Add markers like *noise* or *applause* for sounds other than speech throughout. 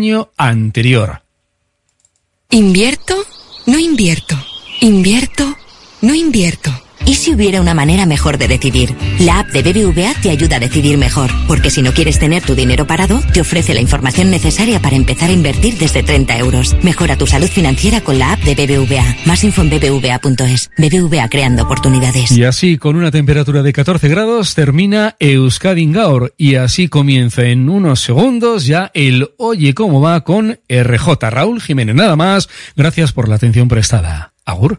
año anterior. ¿Invierto? No invierto. ¿Invierto? No invierto. ¿Y si hubiera una manera mejor de decidir? La app de BBVA te ayuda a decidir mejor, porque si no quieres tener tu dinero parado, te ofrece la información necesaria para empezar a invertir desde 30 euros. Mejora tu salud financiera con la app de BBVA. Más info en bbva.es. BBVA creando oportunidades. Y así, con una temperatura de 14 grados, termina Euskadi Gaur. Y así comienza en unos segundos ya el Oye cómo va con RJ Raúl Jiménez. Nada más. Gracias por la atención prestada. Agur.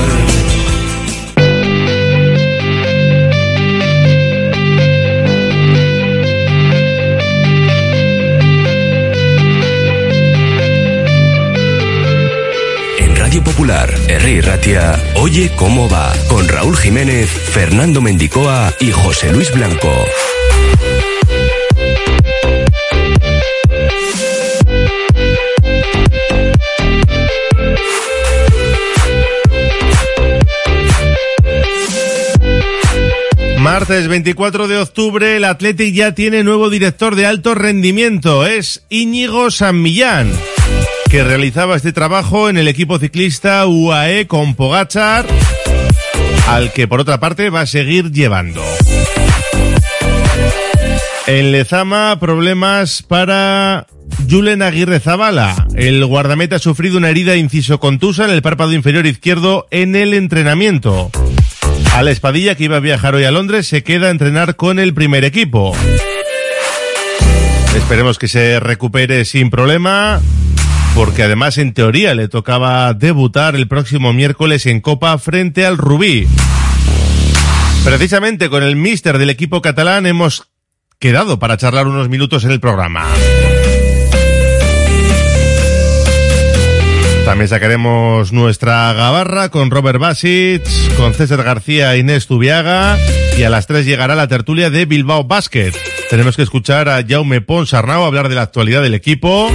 Popular, R. Ratia, Oye cómo va, con Raúl Jiménez, Fernando Mendicoa y José Luis Blanco. Martes 24 de octubre, el Athletic ya tiene nuevo director de alto rendimiento. Es Íñigo San Millán, que realizaba este trabajo en el equipo ciclista UAE con Pogachar, al que por otra parte va a seguir llevando. En Lezama, problemas para Julen Aguirre Zabala. El guardameta ha sufrido una herida inciso contusa en el párpado inferior izquierdo en el entrenamiento. A la Espadilla, que iba a viajar hoy a Londres, se queda a entrenar con el primer equipo. Esperemos que se recupere sin problema, porque además en teoría le tocaba debutar el próximo miércoles en Copa frente al Rubí. Precisamente con el míster del equipo catalán hemos quedado para charlar unos minutos en el programa. También sacaremos nuestra gabarra con Robert Basic, con César García e Inés Tubiaga y a las 3 llegará la tertulia de Bilbao Basket. Tenemos que escuchar a Jaume Pons Arnau hablar de la actualidad del equipo.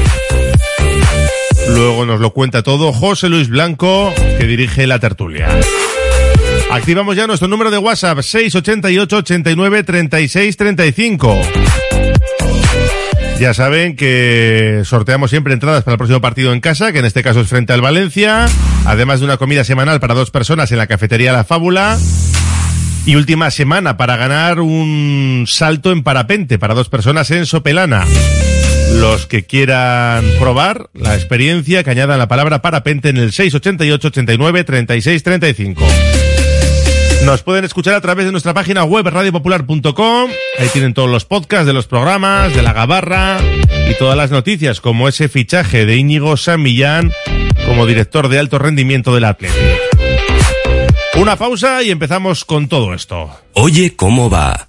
Luego nos lo cuenta todo José Luis Blanco, que dirige la tertulia. Activamos ya nuestro número de WhatsApp 688 89 36 35. Ya saben que sorteamos siempre entradas para el próximo partido en casa, que en este caso es frente al Valencia, además de una comida semanal para dos personas en la cafetería La Fábula. Y última semana para ganar un salto en parapente para dos personas en Sopelana. Los que quieran probar la experiencia, que añadan la palabra parapente en el 688 89 36 35. Nos pueden escuchar a través de nuestra página web radiopopular.com. Ahí tienen todos los podcasts de los programas, de la gabarra y todas las noticias, como ese fichaje de Íñigo San Millán como director de alto rendimiento del Atlético. Una pausa y empezamos con todo esto. Oye cómo va.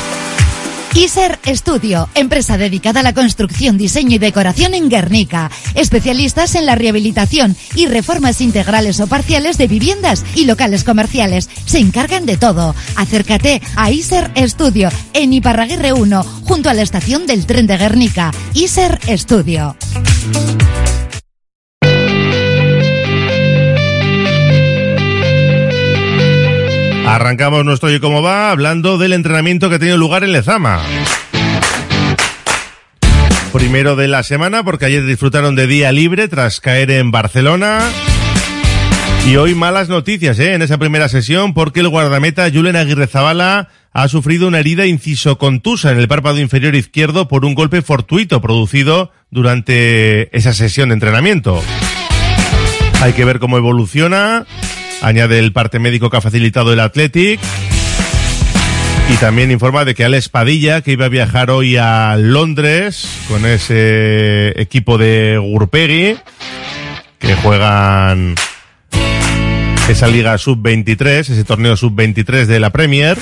Iser Estudio, empresa dedicada a la construcción, diseño y decoración en Guernica. Especialistas en la rehabilitación y reformas integrales o parciales de viviendas y locales comerciales. Se encargan de todo. Acércate a Iser Estudio en Iparraguirre 1, junto a la estación del tren de Guernica. Iser Estudio. Arrancamos nuestro y cómo va hablando del entrenamiento que ha tenido lugar en Lezama. Primero de la semana porque ayer disfrutaron de día libre tras caer en Barcelona. Y hoy malas noticias ¿eh? en esa primera sesión porque el guardameta Julen Aguirre Zabala ha sufrido una herida inciso contusa en el párpado inferior izquierdo por un golpe fortuito producido durante esa sesión de entrenamiento. Hay que ver cómo evoluciona Añade el parte médico que ha facilitado el Athletic. Y también informa de que Alex Padilla, que iba a viajar hoy a Londres con ese equipo de Gurpegui, que juegan esa liga sub-23, ese torneo sub-23 de la Premier,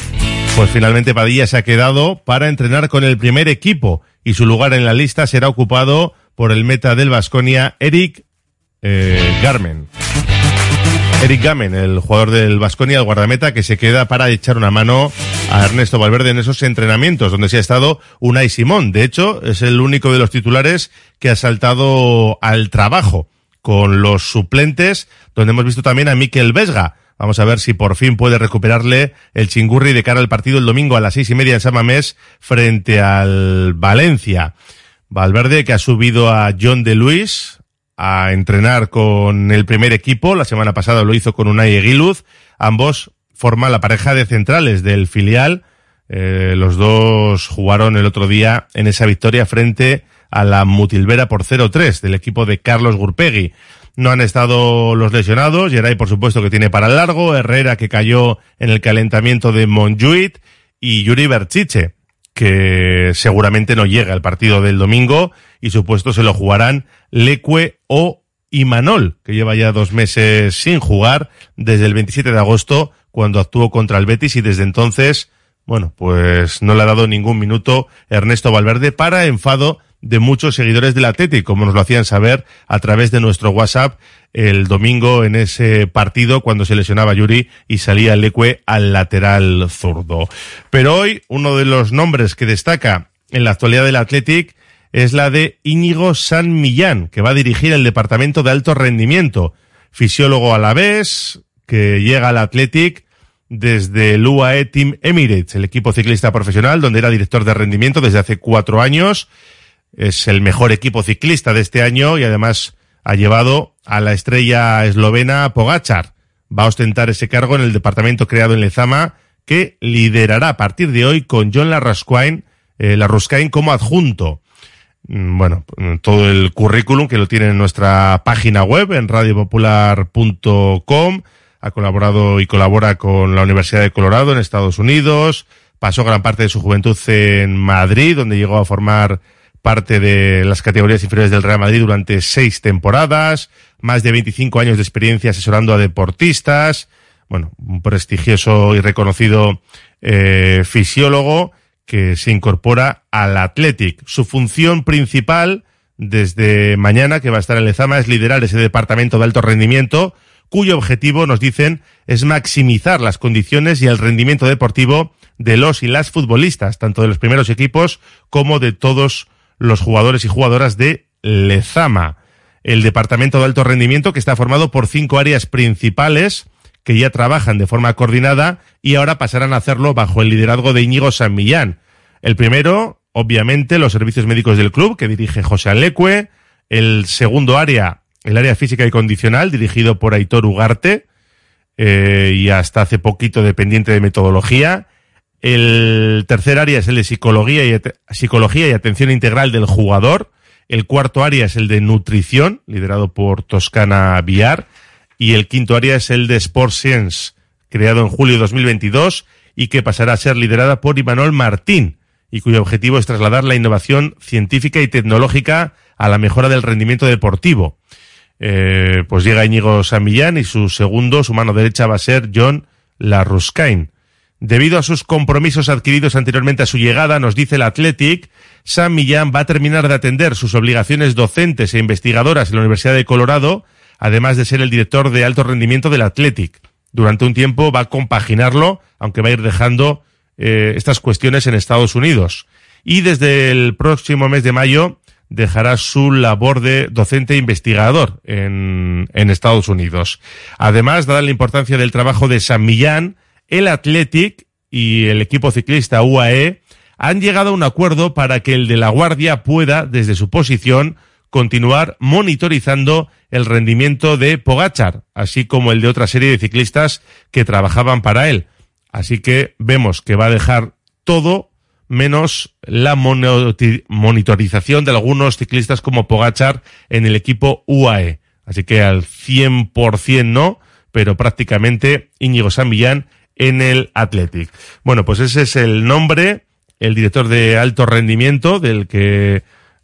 pues finalmente Padilla se ha quedado para entrenar con el primer equipo y su lugar en la lista será ocupado por el meta del Vasconia, Eric eh, Garmen. Eric Gamen, el jugador del Vasconia, el guardameta, que se queda para echar una mano a Ernesto Valverde en esos entrenamientos, donde se ha estado Unai Simón. De hecho, es el único de los titulares que ha saltado al trabajo con los suplentes, donde hemos visto también a Miquel Vesga. Vamos a ver si por fin puede recuperarle el chingurri de cara al partido el domingo a las seis y media en Samamés frente al Valencia. Valverde que ha subido a John de Luis, a entrenar con el primer equipo. La semana pasada lo hizo con Unai Eguiluz. Ambos forman la pareja de centrales del filial. Eh, los dos jugaron el otro día en esa victoria frente a la Mutilvera por 0-3 del equipo de Carlos Gurpegui. No han estado los lesionados. Geray, por supuesto, que tiene para largo. Herrera, que cayó en el calentamiento de Monjuit. Y Yuri Berchiche, que seguramente no llega al partido del domingo y supuesto se lo jugarán Leque o Imanol, que lleva ya dos meses sin jugar desde el 27 de agosto cuando actuó contra el Betis y desde entonces, bueno, pues no le ha dado ningún minuto Ernesto Valverde para enfado de muchos seguidores del Atlético, como nos lo hacían saber a través de nuestro WhatsApp el domingo en ese partido cuando se lesionaba Yuri y salía Leque al lateral zurdo. Pero hoy uno de los nombres que destaca en la actualidad del Athletic es la de Íñigo San Millán, que va a dirigir el departamento de alto rendimiento, fisiólogo a la vez, que llega al Athletic desde el UAE Team Emirates, el equipo ciclista profesional, donde era director de rendimiento desde hace cuatro años. Es el mejor equipo ciclista de este año y además ha llevado a la estrella eslovena Pogachar. Va a ostentar ese cargo en el departamento creado en Lezama, que liderará a partir de hoy con John Larrasquine, eh, como adjunto. Mm, bueno, todo el currículum que lo tiene en nuestra página web en radiopopular.com. Ha colaborado y colabora con la Universidad de Colorado en Estados Unidos, pasó gran parte de su juventud en Madrid, donde llegó a formar parte de las categorías inferiores del Real Madrid durante seis temporadas, más de 25 años de experiencia asesorando a deportistas, bueno, un prestigioso y reconocido eh, fisiólogo que se incorpora al Athletic. Su función principal desde mañana, que va a estar en Lezama, es liderar ese departamento de alto rendimiento, cuyo objetivo, nos dicen, es maximizar las condiciones y el rendimiento deportivo de los y las futbolistas, tanto de los primeros equipos como de todos los jugadores y jugadoras de Lezama. El departamento de alto rendimiento que está formado por cinco áreas principales que ya trabajan de forma coordinada y ahora pasarán a hacerlo bajo el liderazgo de Íñigo San Millán. El primero, obviamente, los servicios médicos del club que dirige José Alecue. El segundo área, el área física y condicional, dirigido por Aitor Ugarte, eh, y hasta hace poquito dependiente de metodología. El tercer área es el de psicología y, atención integral del jugador. El cuarto área es el de nutrición, liderado por Toscana Viar. Y el quinto área es el de Sport Science, creado en julio de 2022 y que pasará a ser liderada por Imanol Martín y cuyo objetivo es trasladar la innovación científica y tecnológica a la mejora del rendimiento deportivo. Eh, pues llega Íñigo Samillán y su segundo, su mano derecha va a ser John Larruscain. Debido a sus compromisos adquiridos anteriormente a su llegada, nos dice el Athletic, Sam Millán va a terminar de atender sus obligaciones docentes e investigadoras en la Universidad de Colorado, además de ser el director de alto rendimiento del Athletic. Durante un tiempo va a compaginarlo, aunque va a ir dejando eh, estas cuestiones en Estados Unidos. Y desde el próximo mes de mayo dejará su labor de docente e investigador en, en Estados Unidos. Además, dada la importancia del trabajo de San Millán, el Athletic y el equipo ciclista UAE han llegado a un acuerdo para que el de la Guardia pueda, desde su posición, continuar monitorizando el rendimiento de Pogachar, así como el de otra serie de ciclistas que trabajaban para él. Así que vemos que va a dejar todo menos la monitorización de algunos ciclistas como Pogachar en el equipo UAE. Así que al 100% no, pero prácticamente Íñigo San Millán en el Athletic. Bueno, pues ese es el nombre, el director de alto rendimiento del que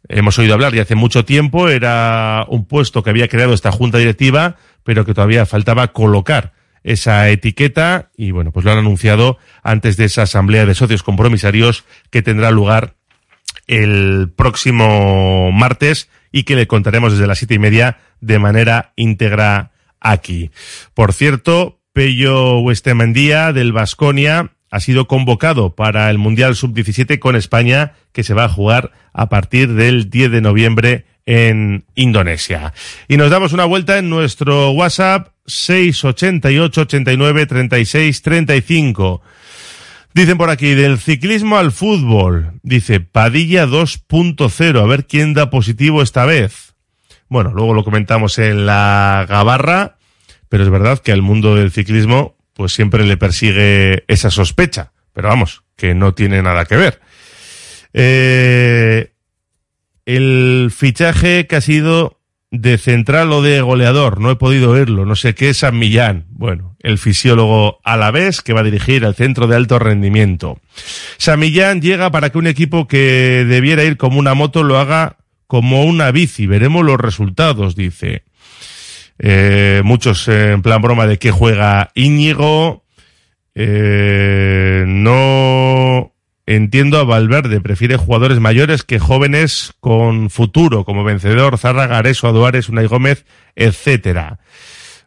hemos oído hablar ya hace mucho tiempo. Era un puesto que había creado esta junta directiva, pero que todavía faltaba colocar esa etiqueta y bueno, pues lo han anunciado antes de esa asamblea de socios compromisarios que tendrá lugar el próximo martes y que le contaremos desde las siete y media de manera íntegra aquí. Por cierto, Pello Westemendía del Vasconia ha sido convocado para el Mundial Sub-17 con España que se va a jugar a partir del 10 de noviembre en Indonesia. Y nos damos una vuelta en nuestro WhatsApp 688 89 36 35. Dicen por aquí, del ciclismo al fútbol. Dice, Padilla 2.0. A ver quién da positivo esta vez. Bueno, luego lo comentamos en la gabarra pero es verdad que al mundo del ciclismo pues siempre le persigue esa sospecha, pero vamos, que no tiene nada que ver. Eh, el fichaje que ha sido de central o de goleador, no he podido oírlo, no sé qué es San Millán. Bueno, el fisiólogo a la vez que va a dirigir el centro de alto rendimiento. San Millán llega para que un equipo que debiera ir como una moto lo haga como una bici. Veremos los resultados, dice. Eh, muchos en plan broma de que juega Íñigo. Eh, no entiendo a Valverde, prefiere jugadores mayores que jóvenes con futuro, como vencedor, Zárraga, Areso, Aduares, Unai Gómez, etcétera.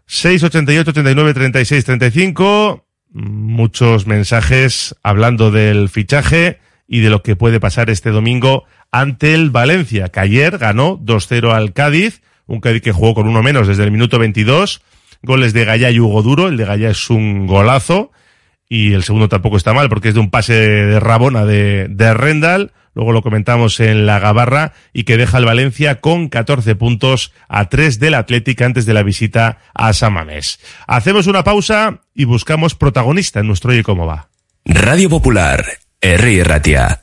688 89 36 35 muchos mensajes hablando del fichaje y de lo que puede pasar este domingo ante el Valencia, que ayer ganó 2-0 al Cádiz un Cádiz que jugó con uno menos desde el minuto 22, goles de Gallá y Hugo Duro, el de Gallá es un golazo, y el segundo tampoco está mal porque es de un pase de Rabona de, de Rendal, luego lo comentamos en la Gabarra, y que deja al Valencia con 14 puntos a 3 del Atlético antes de la visita a Samamés. Hacemos una pausa y buscamos protagonista en nuestro Oye Cómo Va. Radio Popular, R. Ratia.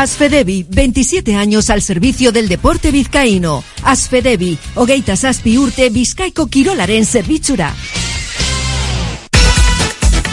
Asfedevi, 27 años al servicio del deporte vizcaíno. Asfedevi, hogeita zazpi urte bizkaiko kirolaren.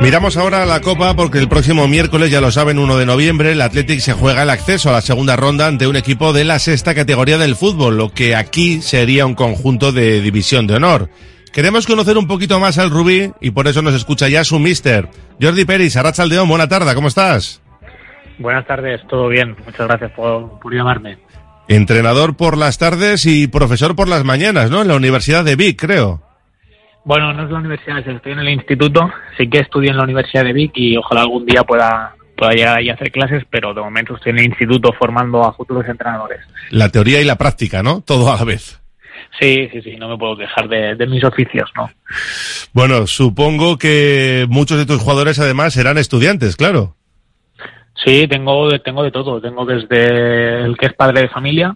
Miramos ahora la Copa porque el próximo miércoles, ya lo saben, 1 de noviembre, el Athletic se juega el acceso a la segunda ronda ante un equipo de la sexta categoría del fútbol, lo que aquí sería un conjunto de división de honor. Queremos conocer un poquito más al Rubí y por eso nos escucha ya su mister. Jordi Peris, Arrachaldeón, buena tarde, ¿cómo estás? Buenas tardes, todo bien. Muchas gracias por, por llamarme. Entrenador por las tardes y profesor por las mañanas, ¿no? En la Universidad de Vic, creo. Bueno, no es la universidad, estoy en el instituto. Sí que estudio en la Universidad de Vic y ojalá algún día pueda, pueda llegar y hacer clases, pero de momento estoy en el instituto formando a futuros entrenadores. La teoría y la práctica, ¿no? Todo a la vez. Sí, sí, sí, no me puedo quejar de, de mis oficios, ¿no? Bueno, supongo que muchos de tus jugadores además serán estudiantes, claro. Sí, tengo, tengo de todo. Tengo desde el que es padre de familia,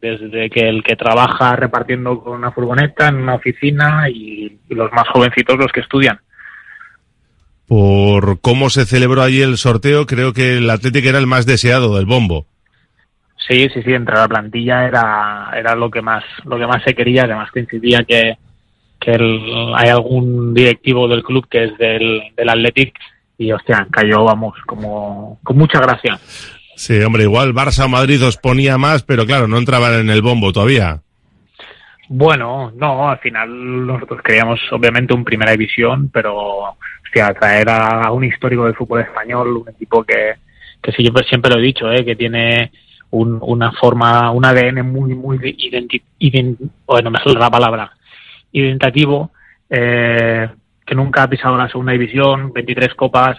desde que el que trabaja repartiendo con una furgoneta en una oficina y, y los más jovencitos los que estudian. Por cómo se celebró allí el sorteo, creo que el Atlético era el más deseado del bombo. Sí, sí, sí, entre la plantilla era, era lo que más, lo que más se quería, además coincidía que, que el- hay algún directivo del club que es del, del Athletic y hostia, cayó, vamos, como, con mucha gracia. Sí, hombre, igual Barça o Madrid os ponía más, pero claro, no entraban en el bombo todavía. Bueno, no, al final nosotros queríamos obviamente un primera división, pero hostia, traer a un histórico del fútbol español, un equipo que, que sí, yo siempre lo he dicho, ¿eh? que tiene un- una forma, un ADN muy, muy identi ident- bueno, me la palabra, identitativo, eh, que nunca ha pisado la segunda división, 23 copas,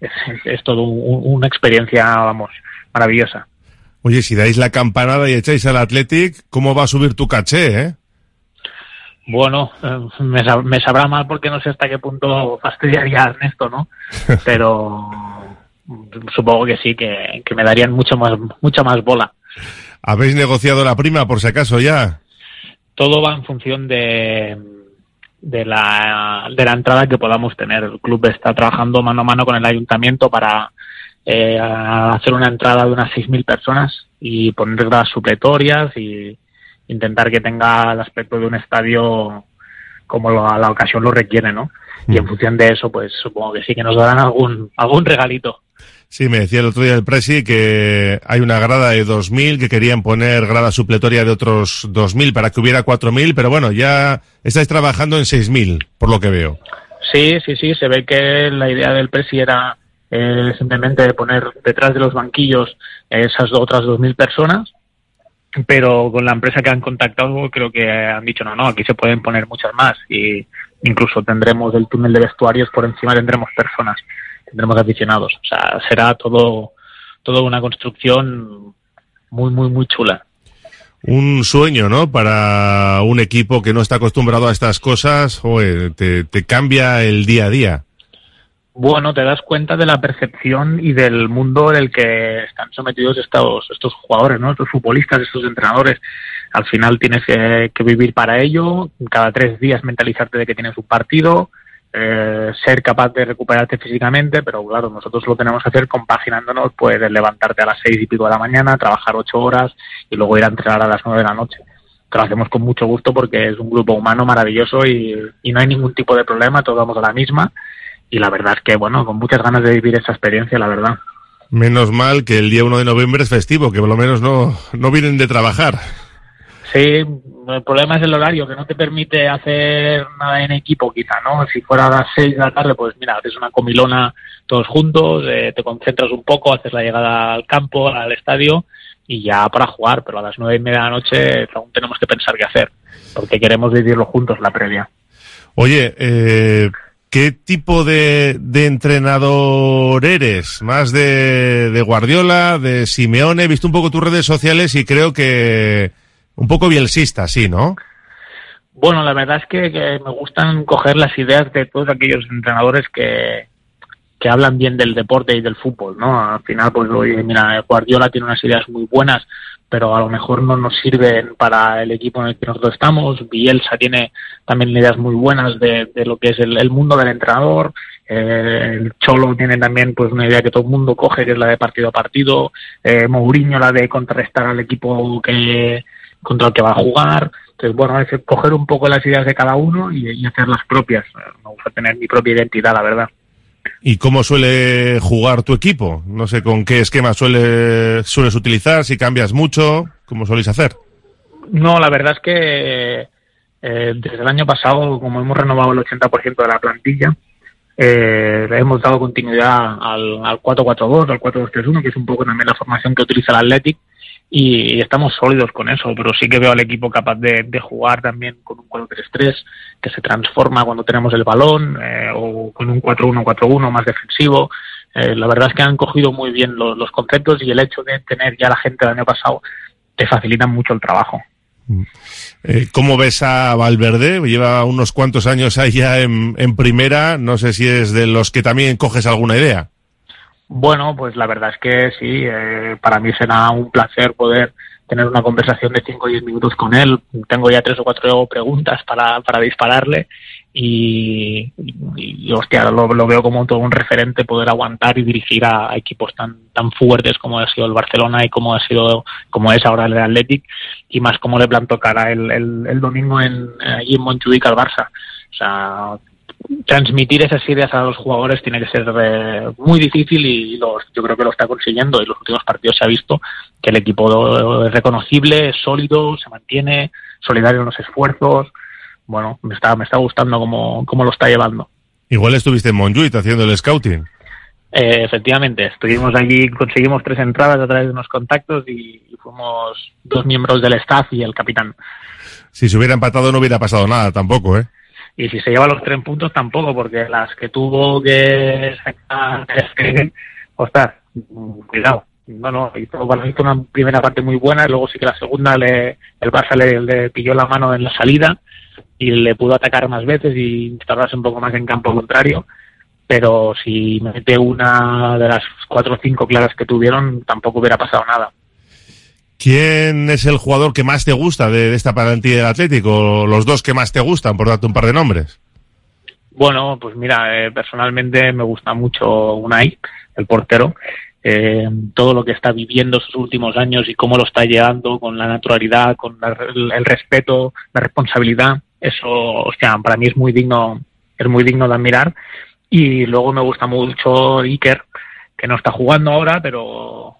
eh, es, es todo un- una experiencia, vamos, maravillosa. Oye, si dais la campanada y echáis al Athletic, ¿cómo va a subir tu caché, eh? Bueno, eh, me, sab- me sabrá mal porque no sé hasta qué punto fastidiaría a Ernesto, ¿no? *laughs* Pero supongo que sí, que, que me darían mucho más, mucha más bola. ¿Habéis negociado la prima, por si acaso, ya? Todo va en función de, de, la, de la entrada que podamos tener. El club está trabajando mano a mano con el ayuntamiento para eh, hacer una entrada de unas 6.000 personas y poner gradas supletorias y intentar que tenga el aspecto de un estadio como lo- la ocasión lo requiere, ¿no? y en función de eso, pues supongo que sí que nos darán algún, algún regalito. Sí, me decía el otro día el Presi que hay una grada de 2.000, que querían poner grada supletoria de otros 2.000 para que hubiera 4.000, pero bueno, ya estáis trabajando en 6.000, por lo que veo. Sí, sí, sí, se ve que la idea del Presi era eh, simplemente poner detrás de los banquillos esas otras 2.000 personas, pero con la empresa que han contactado creo que han dicho, no, no, aquí se pueden poner muchas más y incluso tendremos el túnel de vestuarios por encima, tendremos personas tendremos aficionados. O sea, será todo, todo una construcción muy, muy, muy chula. Un sueño, ¿no? Para un equipo que no está acostumbrado a estas cosas, joder, te, te cambia el día a día. Bueno, te das cuenta de la percepción y del mundo en el que están sometidos estos, estos jugadores, ¿no? Estos futbolistas, estos entrenadores. Al final tienes que, que vivir para ello, cada tres días mentalizarte de que tienes un partido, eh, ser capaz de recuperarte físicamente, pero claro, nosotros lo tenemos que hacer compaginándonos, pues levantarte a las seis y pico de la mañana, trabajar ocho horas y luego ir a entrenar a las nueve de la noche. Que lo hacemos con mucho gusto porque es un grupo humano maravilloso y, no hay ningún tipo de problema, todos vamos a la misma y la verdad es que, bueno, con muchas ganas de vivir esa experiencia, la verdad. Menos mal que el día 1 de noviembre es festivo, que por lo menos no, no vienen de trabajar. Sí, el problema es el horario, que no te permite hacer nada en equipo, quizá, ¿no? Si fuera a las seis de la tarde, pues mira, haces una comilona todos juntos, eh, te concentras un poco, haces la llegada al campo, al estadio y ya para jugar, pero a las nueve y media de la noche aún tenemos que pensar qué hacer, porque queremos vivirlo juntos la previa. Oye, eh, ¿qué tipo de, entrenador eres? ¿Más de Guardiola, de Simeone? He visto un poco tus redes sociales y creo que un poco bielsista, sí, ¿no? Bueno, la verdad es que, que, me gustan coger las ideas de todos aquellos entrenadores que, que hablan bien del deporte y del fútbol, ¿no? Al final, pues, oye, mira, Guardiola tiene unas ideas muy buenas, pero a lo mejor no nos sirven para el equipo en el que nosotros estamos. Bielsa tiene también ideas muy buenas de, de lo que es el, el mundo del entrenador. Eh, el Cholo tiene también pues una idea que todo el mundo coge, que es la de partido a partido. Eh, Mourinho la de contrarrestar al equipo que contra el que va a jugar. Entonces, bueno, es coger un poco las ideas de cada uno y, y hacer las propias. Me gusta tener mi propia identidad, la verdad. ¿Y cómo suele jugar tu equipo? No sé con qué esquema suele, sueles utilizar, si cambias mucho, ¿cómo soléis hacer? No, la verdad es que eh, desde el año pasado, como hemos renovado el 80% de la plantilla, eh, le hemos dado continuidad al, al 4-4-2, al 4-2-3-1, que es un poco también la formación que utiliza el Athletic, y, estamos sólidos con eso, pero sí que veo al equipo capaz de, jugar también con un 4-3-3 que se transforma cuando tenemos el balón eh, o con un 4-1-4-1 más defensivo. Eh, la verdad es que han cogido muy bien los, conceptos y el hecho de tener ya la gente del año pasado te facilita mucho el trabajo. Eh, ¿Cómo ves a Valverde? Lleva unos cuantos años ahí ya en primera. No sé si es de los que también coges alguna idea. Bueno, pues la verdad es que sí, eh, para mí será un placer poder tener una conversación de 5 o 10 minutos con él. Tengo ya tres o cuatro preguntas para, para dispararle y, hostia, lo, veo como todo un referente poder aguantar y dirigir a, equipos tan, tan fuertes como ha sido el Barcelona y como ha sido, como es ahora el Athletic y más como le plantó cara el, el, el domingo en, allí en Montjuic al Barça. O sea, transmitir esas ideas a los jugadores tiene que ser eh, muy difícil y los, yo creo que lo está consiguiendo. En los últimos partidos se ha visto que el equipo es reconocible, es sólido, se mantiene, solidario en los esfuerzos. Bueno, me está, me está gustando cómo, cómo lo está llevando. Igual estuviste en Montjuic haciendo el scouting. Eh, efectivamente, estuvimos allí, conseguimos tres entradas a través de unos contactos y, y fuimos dos miembros del staff y el capitán. Si se hubiera empatado no hubiera pasado nada tampoco, ¿eh? Y si se lleva los tres puntos tampoco, porque las que tuvo que sacar, ostras, cuidado. No, no, hizo, hizo una primera parte muy buena, y luego sí que la segunda le, el Barça le, pilló la mano en la salida y le pudo atacar más veces y instalarse un poco más en campo contrario, pero si mete una de las cuatro o cinco claras que tuvieron, tampoco hubiera pasado nada. ¿Quién es el jugador que más te gusta de, esta plantilla del Atlético? ¿Los dos que más te gustan, por darte un par de nombres? Bueno, pues mira, eh, personalmente me gusta mucho Unai, el portero. Eh, todo lo que está viviendo sus últimos años y cómo lo está llevando con la naturalidad, con la, el, el, respeto, la responsabilidad, eso, o sea, para mí es muy digno es muy digno de admirar. Y luego me gusta mucho Iker, que no está jugando ahora, pero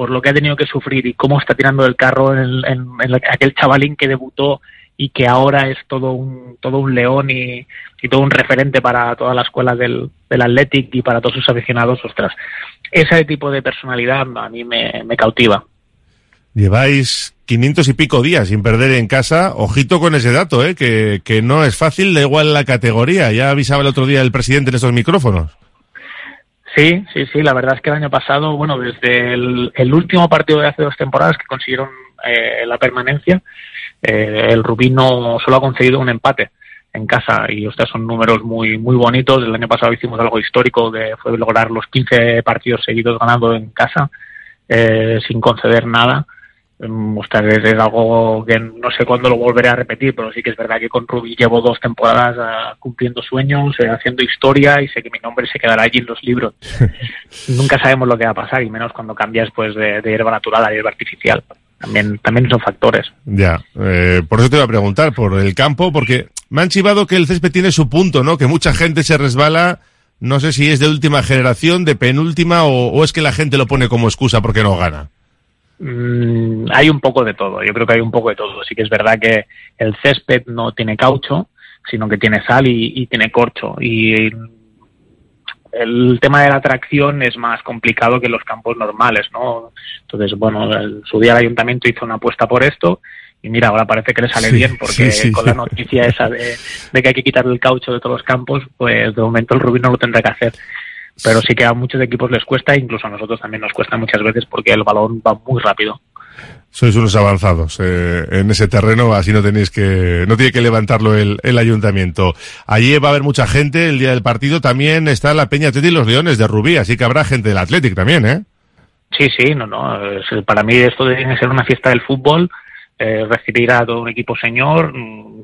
por lo que ha tenido que sufrir y cómo está tirando el carro en, en, en aquel chavalín que debutó y que ahora es todo un, todo un león y, todo un referente para toda la escuela del, del Athletic y para todos sus aficionados, ostras, ese tipo de personalidad a mí me, me cautiva. Lleváis 500 y pico días sin perder en casa. Ojito con ese dato, ¿eh? que, que no es fácil, da igual la categoría. Ya avisaba el otro día el presidente en estos micrófonos. Sí, sí, sí. La verdad es que el año pasado, bueno, desde el, último partido de hace dos temporadas que consiguieron eh, la permanencia, eh, el Rubino solo ha conseguido un empate en casa y ustedes son números muy muy bonitos. El año pasado hicimos algo histórico que fue lograr los 15 partidos seguidos ganando en casa eh, sin conceder nada. Ostras, es, es, algo que no sé cuándo lo volveré a repetir, pero sí que es verdad que con Rubí llevo dos temporadas uh, cumpliendo sueños, uh, haciendo historia y sé que mi nombre se quedará allí en los libros. *laughs* Nunca sabemos lo que va a pasar y menos cuando cambias pues de, de hierba natural a hierba artificial. También, también son factores. Ya, eh, por eso te iba a preguntar, por el campo, porque me han chivado que el césped tiene su punto, ¿no? Que mucha gente se resbala, no sé si es de última generación, de penúltima, o, o es que la gente lo pone como excusa porque no gana. Mm, hay un poco de todo, yo creo que hay un poco de todo. Sí que es verdad que el césped no tiene caucho, sino que tiene sal y, y tiene corcho. Y el tema de la tracción es más complicado que los campos normales, ¿no? Entonces, bueno, el, su día el ayuntamiento hizo una apuesta por esto y mira, ahora parece que le sale sí, bien porque sí, sí, con la noticia esa de, de, que hay que quitarle el caucho de todos los campos, pues de momento el Rubí no lo tendrá que hacer. Pero sí que a muchos equipos les cuesta, incluso a nosotros también nos cuesta muchas veces porque el balón va muy rápido. Sois unos avanzados eh, en ese terreno, así no tenéis que, no tiene que levantarlo el, el, ayuntamiento. Allí va a haber mucha gente el día del partido. También está la Peña Atleti y los Leones de Rubí, así que habrá gente del Athletic también, ¿eh? Sí, sí, no, no. Para mí esto tiene que ser una fiesta del fútbol. Eh, recibir a todo un equipo señor,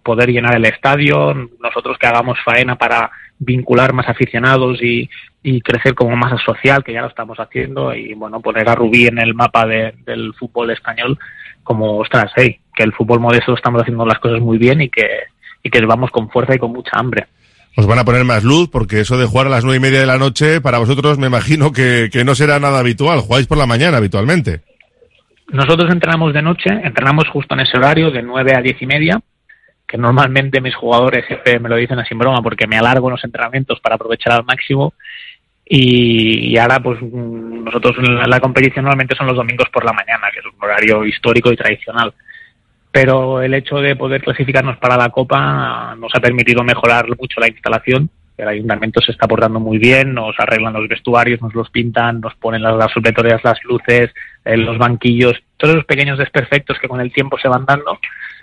poder llenar el estadio, nosotros que hagamos faena para vincular más aficionados y, y crecer como masa social, que ya lo estamos haciendo, y bueno, poner a Rubí en el mapa de, del fútbol español como, ostras, hey, que el fútbol modesto estamos haciendo las cosas muy bien y que, y que vamos con fuerza y con mucha hambre. Os van a poner más luz porque eso de jugar a las nueve y media de la noche, para vosotros me imagino que, que no será nada habitual. Jugáis por la mañana habitualmente. Nosotros entrenamos de noche, entrenamos justo en ese horario de 9 a 10 y media, que normalmente mis jugadores siempre me lo dicen así en broma porque me alargo los entrenamientos para aprovechar al máximo y, ahora pues nosotros la, la competición normalmente son los domingos por la mañana, que es un horario histórico y tradicional. Pero el hecho de poder clasificarnos para la Copa nos ha permitido mejorar mucho la instalación el ayuntamiento se está portando muy bien, nos arreglan los vestuarios, nos los pintan, nos ponen las, supletorias, las luces, eh, los banquillos, todos los pequeños desperfectos que con el tiempo se van dando,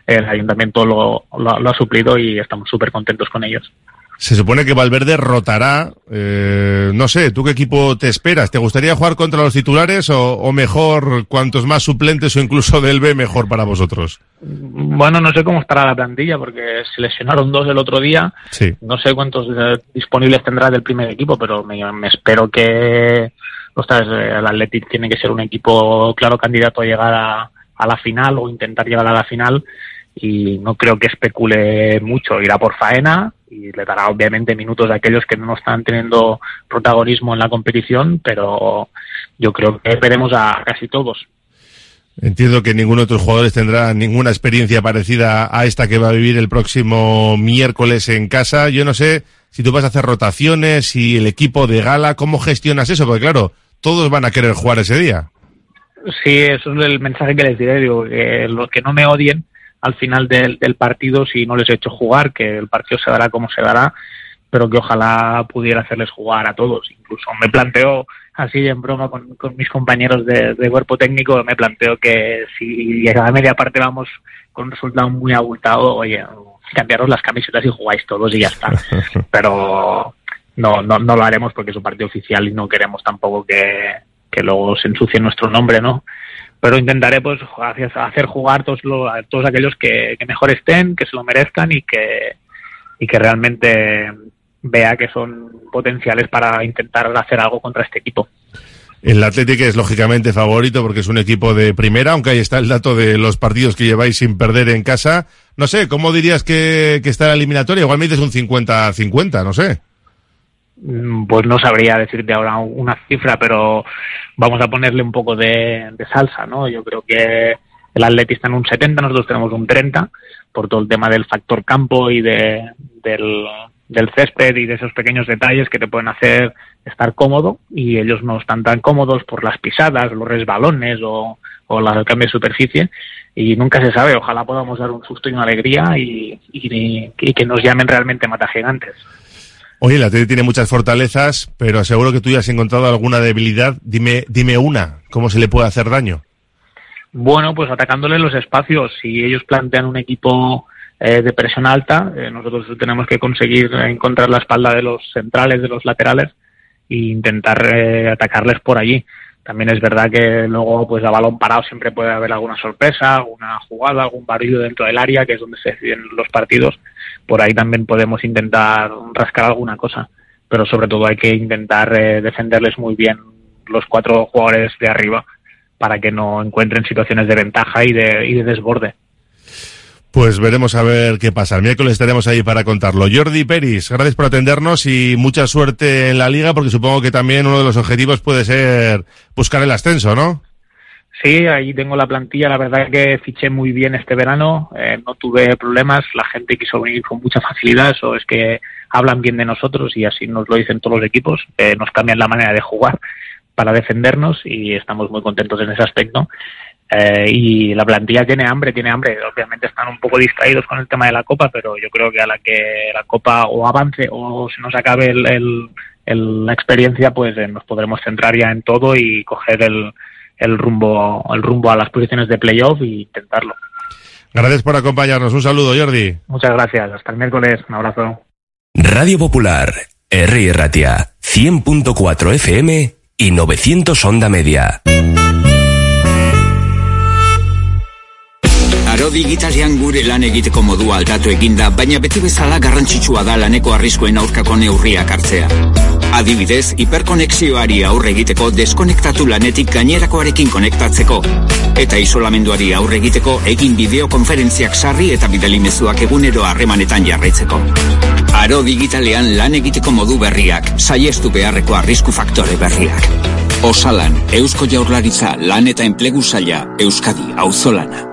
el ayuntamiento lo, lo, lo ha suplido y estamos súper contentos con ellos. Se supone que Valverde rotará, eh, no sé, ¿tú qué equipo te esperas? ¿Te gustaría jugar contra los titulares o, o, mejor, cuantos más suplentes o incluso del B, mejor para vosotros? Bueno, no sé cómo estará la plantilla porque se lesionaron dos el otro día. Sí. No sé cuántos eh, disponibles tendrá del primer equipo, pero me, me espero que ostras, el Athletic tiene que ser un equipo claro candidato a llegar a, a la final o intentar llegar a la final y no creo que especule mucho. Irá por faena y le dará obviamente minutos a aquellos que no están teniendo protagonismo en la competición, pero yo creo que veremos a casi todos. Entiendo que ninguno de tus jugadores tendrá ninguna experiencia parecida a esta que va a vivir el próximo miércoles en casa. Yo no sé si tú vas a hacer rotaciones y el equipo de gala, ¿cómo gestionas eso? Porque claro, todos van a querer jugar ese día. Sí, eso es el mensaje que les diré. Digo, que los que no me odien, al final del, del, partido si no les he hecho jugar, que el partido se dará como se dará, pero que ojalá pudiera hacerles jugar a todos. Incluso me planteo, así en broma con, con mis compañeros de, de, cuerpo técnico, me planteo que si a media parte vamos con un resultado muy abultado, oye, cambiaros las camisetas y jugáis todos y ya está. *laughs* Pero no, no, no lo haremos porque es un partido oficial y no queremos tampoco que, que luego se ensucie nuestro nombre, ¿no? Pero intentaré pues hacer jugar todos, los, todos aquellos que, que, mejor estén, que se lo merezcan y que, y que realmente vea que son potenciales para intentar hacer algo contra este equipo. El Atlético es lógicamente favorito porque es un equipo de primera, aunque ahí está el dato de los partidos que lleváis sin perder en casa. no sé, ¿cómo dirías que, que está la eliminatoria? Igual me dices un 50-50, no sé. Mm, Pues no sabría decirte ahora una cifra, pero vamos a ponerle un poco de, salsa, ¿no? Yo creo que el Atleti está en un 70, nosotros tenemos un 30, por todo el tema del factor campo y de, del, césped y de esos pequeños detalles que te pueden hacer estar cómodo y ellos no están tan cómodos por las pisadas, los resbalones o, o la- el cambio de superficie y nunca se sabe, ojalá podamos dar un susto y una alegría y, y- y que nos llamen realmente matagigantes. Oye, el Atleti tiene muchas fortalezas, pero seguro que tú ya has encontrado alguna debilidad. Dime, dime una, ¿cómo se le puede hacer daño? Bueno, pues atacándole los espacios. Si ellos plantean un equipo eh, de presión alta, eh, nosotros tenemos que conseguir encontrar la espalda de los centrales, de los laterales e intentar eh, atacarles por allí. También es verdad que luego, pues a balón parado siempre puede haber alguna sorpresa, alguna jugada, algún barrido dentro del área, que es donde se deciden los partidos. Por ahí también podemos intentar rascar alguna cosa. Pero sobre todo hay que intentar eh, defenderles muy bien los cuatro jugadores de arriba para que no encuentren situaciones de ventaja y de, y de desborde. Pues veremos a ver qué pasa. El miércoles estaremos ahí para contarlo. Jordi Peris, gracias por atendernos y mucha suerte en la liga, porque supongo que también uno de los objetivos puede ser buscar el ascenso, ¿no? Sí, ahí tengo la plantilla. La verdad que fiché muy bien este verano. eh, no tuve problemas. La gente quiso venir con mucha facilidad. Eso es que hablan bien de nosotros y así nos lo dicen todos los equipos. eh, nos cambian la manera de jugar para defendernos y estamos muy contentos en ese aspecto. Eh, y la plantilla tiene hambre, tiene hambre. Obviamente están un poco distraídos con el tema de la Copa, pero yo creo que a la que la Copa o avance o se nos acabe el, el- el- la experiencia, pues eh, nos podremos centrar ya en todo y coger el, el rumbo el rumbo a las posiciones de playoff e intentarlo. Gracias por acompañarnos. Un saludo, Jordi. Muchas gracias. Hasta el miércoles. Un abrazo. Radio Popular, R. Ratia, 100.4 FM y 900 Onda Media. Aro digitalian gure lan egiteko modua aldatu eginda, baina beti bezala garrantzitsua da laneko arriskuen aurkako neurriak hartzea. Adibidez, hiperkonexioari aurre egiteko deskonektatu lanetik gainerakoarekin konektatzeko. Eta isolamenduari aurre egiteko egin bideokonferentziak sarri eta bidali mezuak egunero harremanetan jarraitzeko. Aro digitalean lan egiteko modu berriak, saiestu beharreko arrisku faktore berriak. Osalan, Eusko Jaurlaritza, Lan eta Enplegu Saila, Euskadi, Auzolana.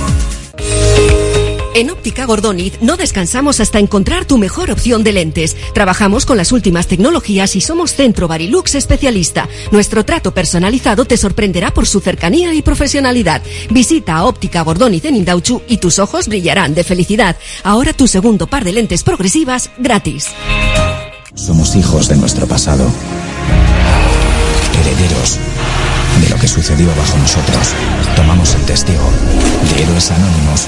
En Óptica Gordoniz no descansamos hasta encontrar tu mejor opción de lentes. Trabajamos con las últimas tecnologías y somos Centro Barilux especialista. Nuestro trato personalizado te sorprenderá por su cercanía y profesionalidad. Visita a Óptica Gordoniz en Indauchu y tus ojos brillarán de felicidad. Ahora tu segundo par de lentes progresivas gratis. Somos hijos de nuestro pasado. Herederos de lo que sucedió bajo nosotros. Tomamos el testigo de héroes anónimos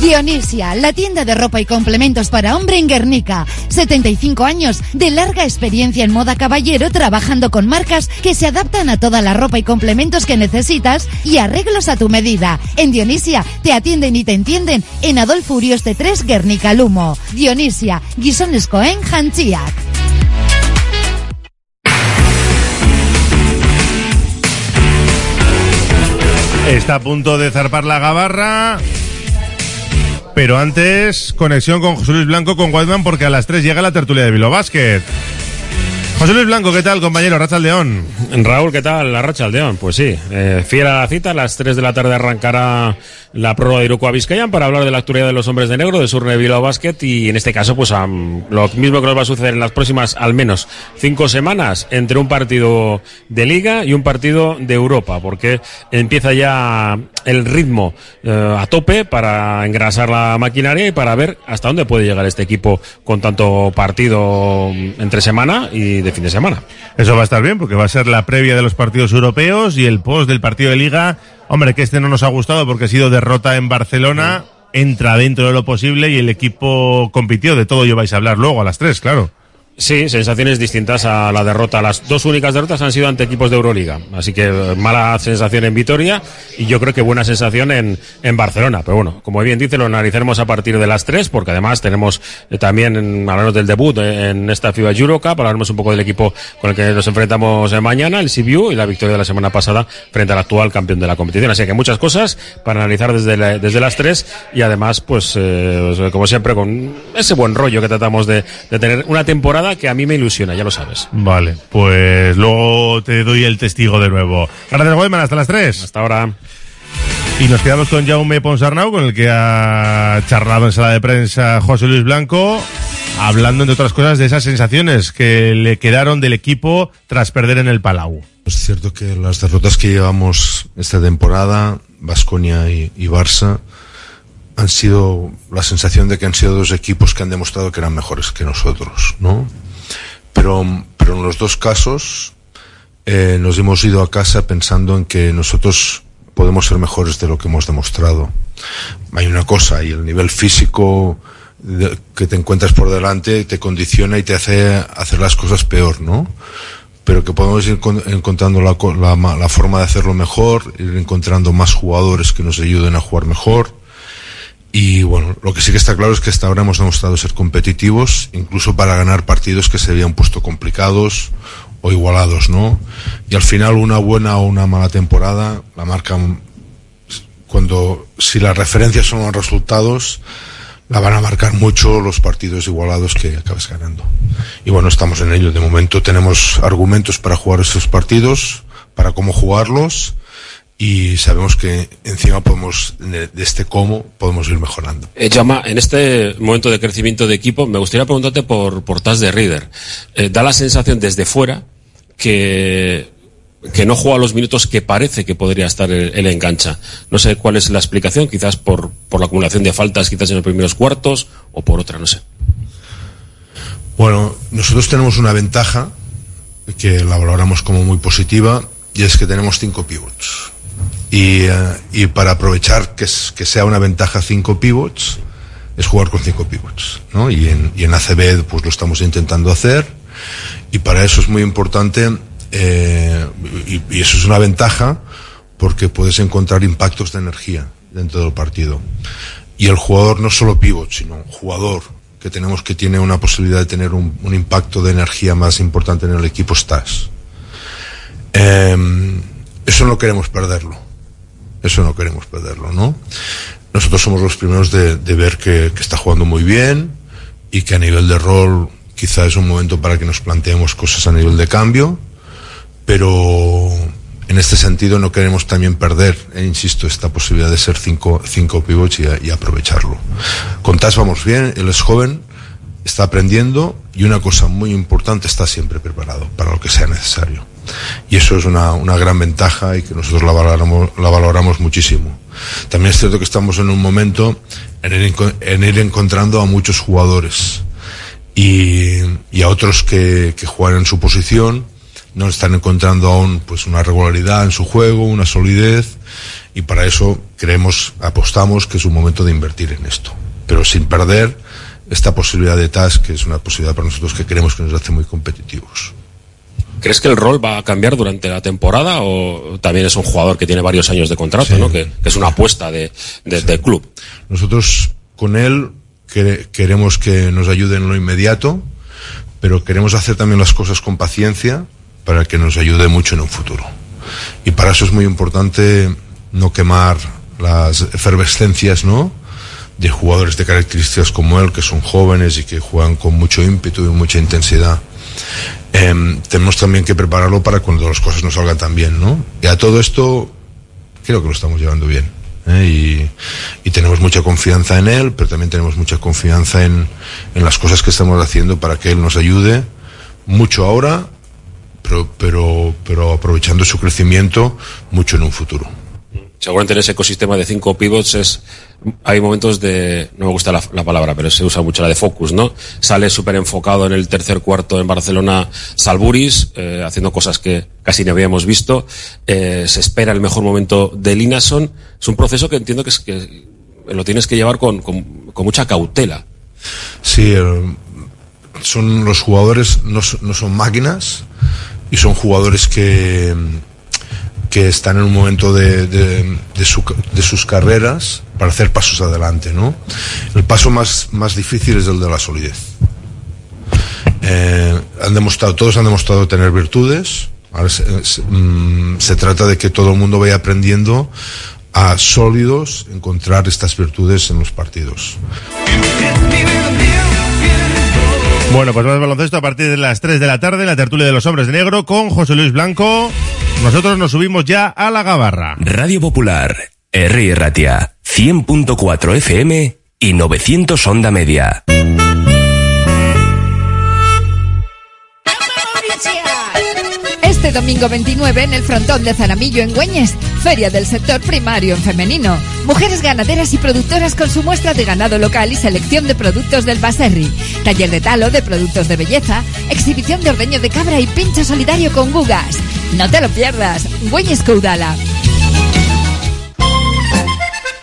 Dionisia, la tienda de ropa y complementos para hombre en Guernica. 75 años de larga experiencia en moda caballero trabajando con marcas que se adaptan a toda la ropa y complementos que necesitas y arreglos a tu medida. En Dionisia te atienden y te entienden en Adolfo Urioste 3 Guernica Lumo. Dionisia, Guisones Cohen Hanchiak. Está a punto de zarpar la gabarra. Pero antes, conexión con José Luis Blanco con Whiteman porque a las 3 llega la tertulia de Bilbao Basket. José Luis Blanco, ¿qué tal, compañero? Racha León. Raúl, ¿qué tal? La Racha León. Pues sí, eh, fiel a la cita, a las 3 de la tarde arrancará la prórroga de Iruko Vizcayan para hablar de la actualidad de los hombres de negro, de Surne Bilbao Basket y en este caso, pues lo mismo que nos va a suceder en las próximas al menos cinco semanas entre un partido de Liga y un partido de Europa, porque empieza ya el ritmo eh, a tope para engrasar la maquinaria y para ver hasta dónde puede llegar este equipo con tanto partido entre semana y de fin de semana. Eso va a estar bien porque va a ser la previa de los partidos europeos y el post del partido de liga. Hombre, que este no nos ha gustado porque ha sido derrota en Barcelona. Entra dentro de lo posible y el equipo compitió. De todo yo vais a hablar luego a las tres, claro. Sí, sensaciones distintas a la derrota. Las dos únicas derrotas han sido ante equipos de Euroliga. Así que eh, mala sensación en Vitoria y yo creo que buena sensación en, Barcelona. Pero bueno, como bien dice, lo analizaremos a partir de las tres, porque además tenemos eh, también, hablarnos del debut eh, en esta FIBA Eurocup, hablaremos un poco del equipo con el que nos enfrentamos mañana, el Sibiu, y la victoria de la semana pasada frente al actual campeón de la competición. Así que muchas cosas para analizar desde, desde las tres y además, pues, como siempre, con ese buen rollo que tratamos de tener una temporada que a mí me ilusiona, ya lo sabes. Vale, pues luego te doy el testigo de nuevo. Gracias, Goldman, hasta las 3. Hasta ahora. Y nos quedamos con Jaume Ponsarnau, con el que ha charlado en sala de prensa José Luis Blanco, hablando, entre otras cosas, de esas sensaciones que le quedaron del equipo tras perder en el Palau. Es cierto que las derrotas que llevamos esta temporada, Vasconia y, y Barça, han sido la sensación de que han sido dos equipos que han demostrado que eran mejores que nosotros, ¿no? Pero, pero en los dos casos eh, nos hemos ido a casa pensando en que nosotros podemos ser mejores de lo que hemos demostrado. Hay una cosa, y el nivel físico que te encuentras por delante te condiciona y te hace hacer las cosas peor, ¿no? Pero que podemos ir encontrando la, la, la forma de hacerlo mejor, ir encontrando más jugadores que nos ayuden a jugar mejor y bueno, lo que sí que está claro es que hasta ahora hemos demostrado ser competitivos, incluso para ganar partidos que se habían puesto complicados o igualados, ¿no? Y al final una buena o una mala temporada la marcan cuando, si las referencias son los resultados, la van a marcar mucho los partidos igualados que acabes ganando. Y bueno, estamos en ello. De momento tenemos argumentos para jugar estos partidos, para cómo jugarlos y sabemos que encima podemos, de, este cómo, podemos ir mejorando. Eh, Llama, en este momento de crecimiento de equipo, me gustaría preguntarte por, por Tas de Reader. Eh, da la sensación desde fuera que, que no juega los minutos que parece que podría estar el, engancha. No sé cuál es la explicación, quizás por, por la acumulación de faltas, quizás en los primeros cuartos, o por otra, no sé. Bueno, nosotros tenemos una ventaja que la valoramos como muy positiva y es que tenemos cinco pivots y, uh, y para aprovechar que, es, que, sea una ventaja cinco pivots es jugar con cinco pivots ¿no? y, en, y en ACB pues lo estamos intentando hacer. Y para eso es muy importante eh, y, eso es una ventaja porque puedes encontrar impactos de energía dentro del partido. Y el jugador no solo pivot sino jugador que tenemos que tiene una posibilidad de tener un, impacto de energía más importante en el equipo estás. Eh, eso no queremos perderlo eso no queremos perderlo, ¿no? Nosotros somos los primeros de, ver que, está jugando muy bien y que a nivel de rol quizá es un momento para que nos planteemos cosas a nivel de cambio, pero en este sentido no queremos también perder, eh, insisto, esta posibilidad de ser cinco, cinco pivots y, aprovecharlo. Con Tas vamos bien, él es joven, está aprendiendo y una cosa muy importante, está siempre preparado para lo que sea necesario y eso es una, una gran ventaja y que nosotros la valoramos, la valoramos muchísimo. También es cierto que estamos en un momento en ir, en ir encontrando a muchos jugadores y, y a otros que, que juegan en su posición no están encontrando aún pues una regularidad en su juego, una solidez y para eso creemos, apostamos que es un momento de invertir en esto, pero sin perder esta posibilidad de task que es una posibilidad para nosotros que creemos que nos hace muy competitivos. ¿Crees que el rol va a cambiar durante la temporada o también es un jugador que tiene varios años de contrato, sí. ¿no? que, que, es una apuesta de, de, sí. del club? Nosotros con él que, queremos que nos ayude en lo inmediato, pero queremos hacer también las cosas con paciencia para que nos ayude mucho en un futuro. Y para eso es muy importante no quemar las efervescencias, ¿no? de jugadores de características como él, que son jóvenes y que juegan con mucho ímpetu y mucha intensidad em, tenemos también que prepararlo para cuando las cosas no salgan tan bien, ¿no? Y a todo esto creo que lo estamos llevando bien. ¿eh? Y, y tenemos mucha confianza en él, pero también tenemos mucha confianza en, en las cosas que estamos haciendo para que él nos ayude mucho ahora, pero, pero, pero aprovechando su crecimiento mucho en un futuro. Seguramente en ese ecosistema de cinco pivots es, hay momentos de, no me gusta la, la palabra, pero se usa mucho la de focus, ¿no? Sale súper enfocado en el tercer cuarto en Barcelona Salburis, eh, haciendo cosas que casi no habíamos visto. Eh, se espera el mejor momento de Linason. Es un proceso que entiendo que, es, que lo tienes que llevar con, mucha cautela. Sí, eh, son los jugadores, no, no son máquinas y son jugadores que, que están en un momento de, de, de su- de sus carreras para hacer pasos adelante, ¿no? El paso más, más difícil es el de la solidez. Eh, han demostrado, todos han demostrado tener virtudes. Mm, se trata de que todo el mundo vaya aprendiendo a sólidos encontrar estas virtudes en los partidos. Bueno, pues más baloncesto a partir de las 3 de la tarde, la tertulia de los hombres de negro con José Luis Blanco. Nosotros nos subimos ya a la gabarra. Radio Popular, R. Ratia, 100.4 FM y 900 Onda Media. Domingo 29 en el frontón de Zaramillo en Güeñes, Feria del Sector Primario en Femenino. Mujeres ganaderas y productoras con su muestra de ganado local y selección de productos del Baserri. Taller de talo de productos de belleza, exhibición de ordeño de cabra y pincho solidario con gugas. No te lo pierdas, Güeñes Caudala.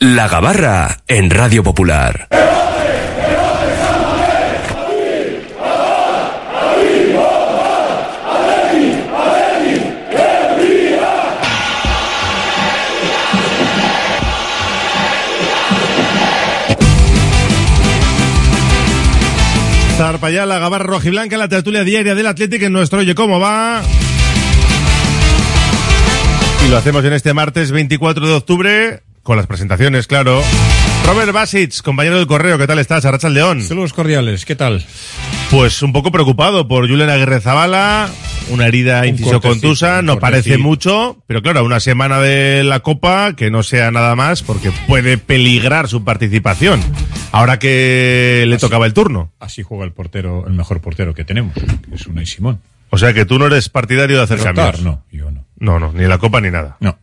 La Gabarra en Radio Popular. Zarpallá, la gabarra rojiblanca, la tertulia diaria del Atlético en nuestro Oye Cómo Va. Y lo hacemos en este martes 24 de octubre con las presentaciones, claro. Robert Basic, compañero del correo, ¿qué tal estás? Arracha León. Saludos cordiales, ¿qué tal? Pues un poco preocupado por Julián Aguirre Zabala, una herida inciso cortecito, contusa, un no parece mucho, pero claro, una semana de la Copa que no sea nada más porque puede peligrar su participación. Ahora que le tocaba el turno. Así juega el portero, el mejor portero que tenemos, que es Unai Simón. O sea que tú no eres partidario de hacer Rotar, cambios. no, yo no. No, no, ni la Copa ni nada. No.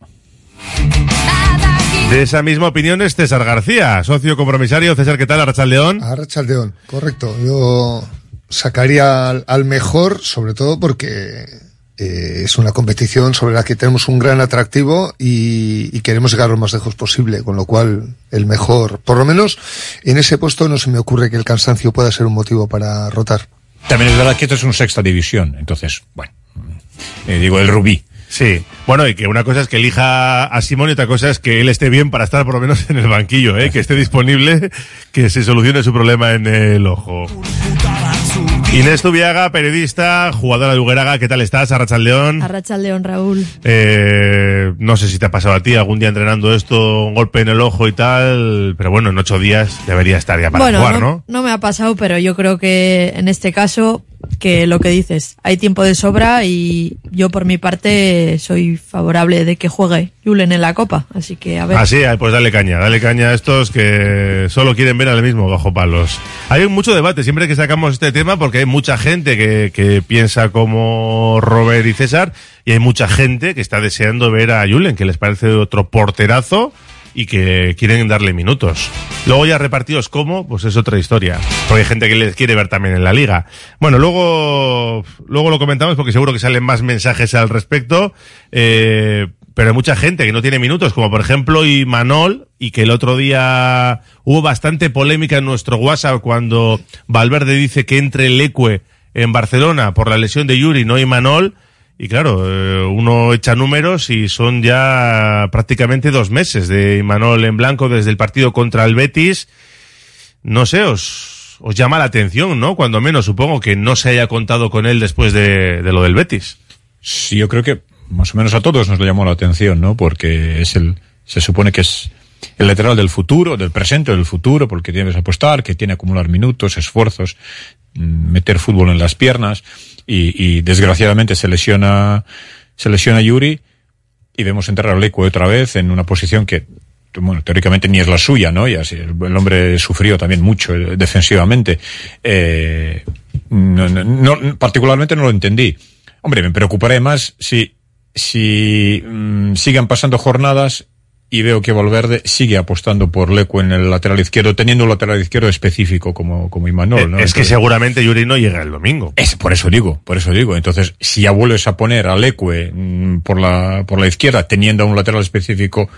De esa misma opinión es César García, socio compromisario. César, ¿qué tal? Arracha León. Arrachaldeón, correcto. Yo sacaría al, al mejor, sobre todo porque eh, es una competición sobre la que tenemos un gran atractivo y, y, queremos llegar lo más lejos posible, con lo cual el mejor, por lo menos en ese puesto no se me ocurre que el cansancio pueda ser un motivo para rotar. También es verdad que esto es un sexta división, entonces, bueno, eh, digo el Rubí. Sí, bueno, y que una cosa es que elija a Simón y otra cosa es que él esté bien para estar por lo menos en el banquillo, ¿eh? que esté disponible, que se solucione su problema en el ojo. Inés Tubiaga, periodista, jugadora de Ugueraga, ¿qué tal estás? Arrachaldeón. Arrachaldeón, Raúl. Eh, no sé si te ha pasado a ti algún día entrenando esto, un golpe en el ojo y tal, pero bueno, en ocho días debería estar ya para bueno, jugar, no, ¿no? No me ha pasado, pero yo creo que en este caso, que lo que dices, hay tiempo de sobra y yo por mi parte soy favorable de que juegue Julen en la Copa, así que a ver. Así, pues dale caña, dale caña a estos que solo quieren ver al mismo bajo palos. Hay mucho debate siempre que sacamos este tema porque hay mucha gente que, que piensa como Robert y César y hay mucha gente que está deseando ver a Julen, que les parece otro porterazo y que quieren darle minutos. Luego ya repartidos cómo, pues es otra historia. Porque hay gente que les quiere ver también en la liga. Bueno, luego, luego lo comentamos porque seguro que salen más mensajes al respecto. Eh, pero hay mucha gente que no tiene minutos, como por ejemplo Imanol, y que el otro día hubo bastante polémica en nuestro WhatsApp cuando Valverde dice que entre el Ecue en Barcelona por la lesión de Yuri, no Imanol. Y claro, eh, uno echa números y son ya prácticamente dos meses de Imanol en blanco desde el partido contra el Betis. No sé, os, os llama la atención, ¿no? Cuando menos, supongo que no se haya contado con él después de, de lo del Betis. Sí, yo creo que más o menos a todos nos lo llamó la atención, ¿no? Porque es el, se supone que es el lateral del futuro, del presente del futuro, porque tienes que apostar, que tiene que acumular minutos, esfuerzos, meter fútbol en las piernas, y, y desgraciadamente se lesiona, se lesiona Yuri, y vemos entrar a Leco otra vez en una posición que, bueno, teóricamente ni es la suya, ¿no? Y así, el hombre sufrió también mucho eh, defensivamente. Eh, no, no, no, particularmente no lo entendí. Hombre, me preocuparé más si si mmm, sigan pasando jornadas y veo que Valverde sigue apostando por Leco en el lateral izquierdo, teniendo un lateral izquierdo específico como, como Imanol, ¿no? Es que seguramente Yuri no llega el domingo. Es por eso digo, por eso digo. Entonces, si ya vuelves a poner a Leque mmm, por la, por la izquierda, teniendo a un lateral específico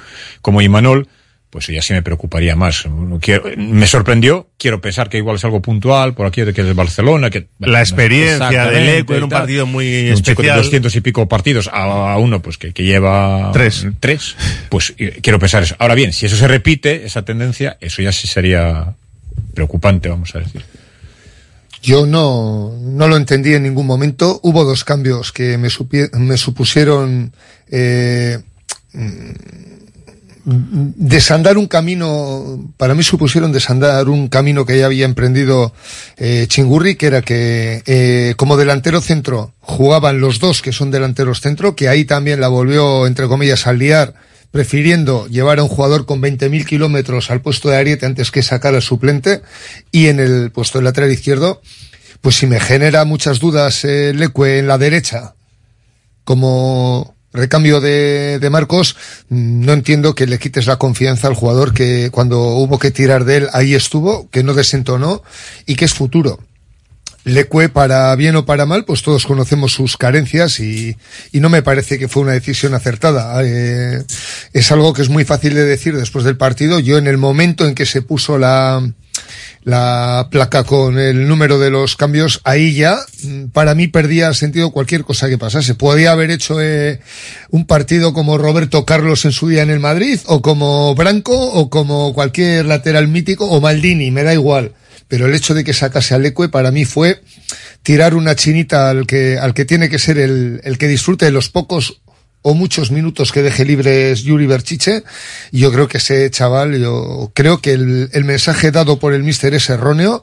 como Imanol, pues ya sí me preocuparía más. Quiero, me sorprendió, quiero pensar que igual es algo puntual, por aquí de que es Barcelona, que... La experiencia del Eco en un partido muy un especial. Chico de 200 y pico partidos a, a uno pues que, que, lleva... Tres. Tres. Pues quiero pensar eso. Ahora bien, si eso se repite, esa tendencia, eso ya sí sería preocupante, vamos a decir. Yo no, no lo entendí en ningún momento. Hubo dos cambios que me, me supusieron... Eh, desandar un camino, para mí supusieron desandar un camino que ya había emprendido eh, Chingurri, que era que eh, como delantero centro jugaban los dos que son delanteros centro, que ahí también la volvió, entre comillas, al liar, prefiriendo llevar a un jugador con 20.000 kilómetros al puesto de Ariete antes que sacar al suplente, y en el puesto de lateral izquierdo, pues si me genera muchas dudas eh, en la derecha, como recambio de, de, Marcos, no entiendo que le quites la confianza al jugador que cuando hubo que tirar de él ahí estuvo, que no desentonó y que es futuro. Leque, para bien o para mal, pues todos conocemos sus carencias y, y no me parece que fue una decisión acertada. Eh, es algo que es muy fácil de decir después del partido. Yo en el momento en que se puso la, la placa con el número de los cambios, ahí ya para mí perdía sentido cualquier cosa que pasase. Podía haber hecho eh, un partido como Roberto Carlos en su día en el Madrid, o como Branco, o como cualquier lateral mítico, o Maldini, me da igual. Pero el hecho de que sacase a Leque para mí fue tirar una chinita al que, al que tiene que ser el, el que disfrute de los pocos o muchos minutos que deje libres Yuri Berchiche. Yo creo que ese chaval, yo creo que el, mensaje dado por el míster es erróneo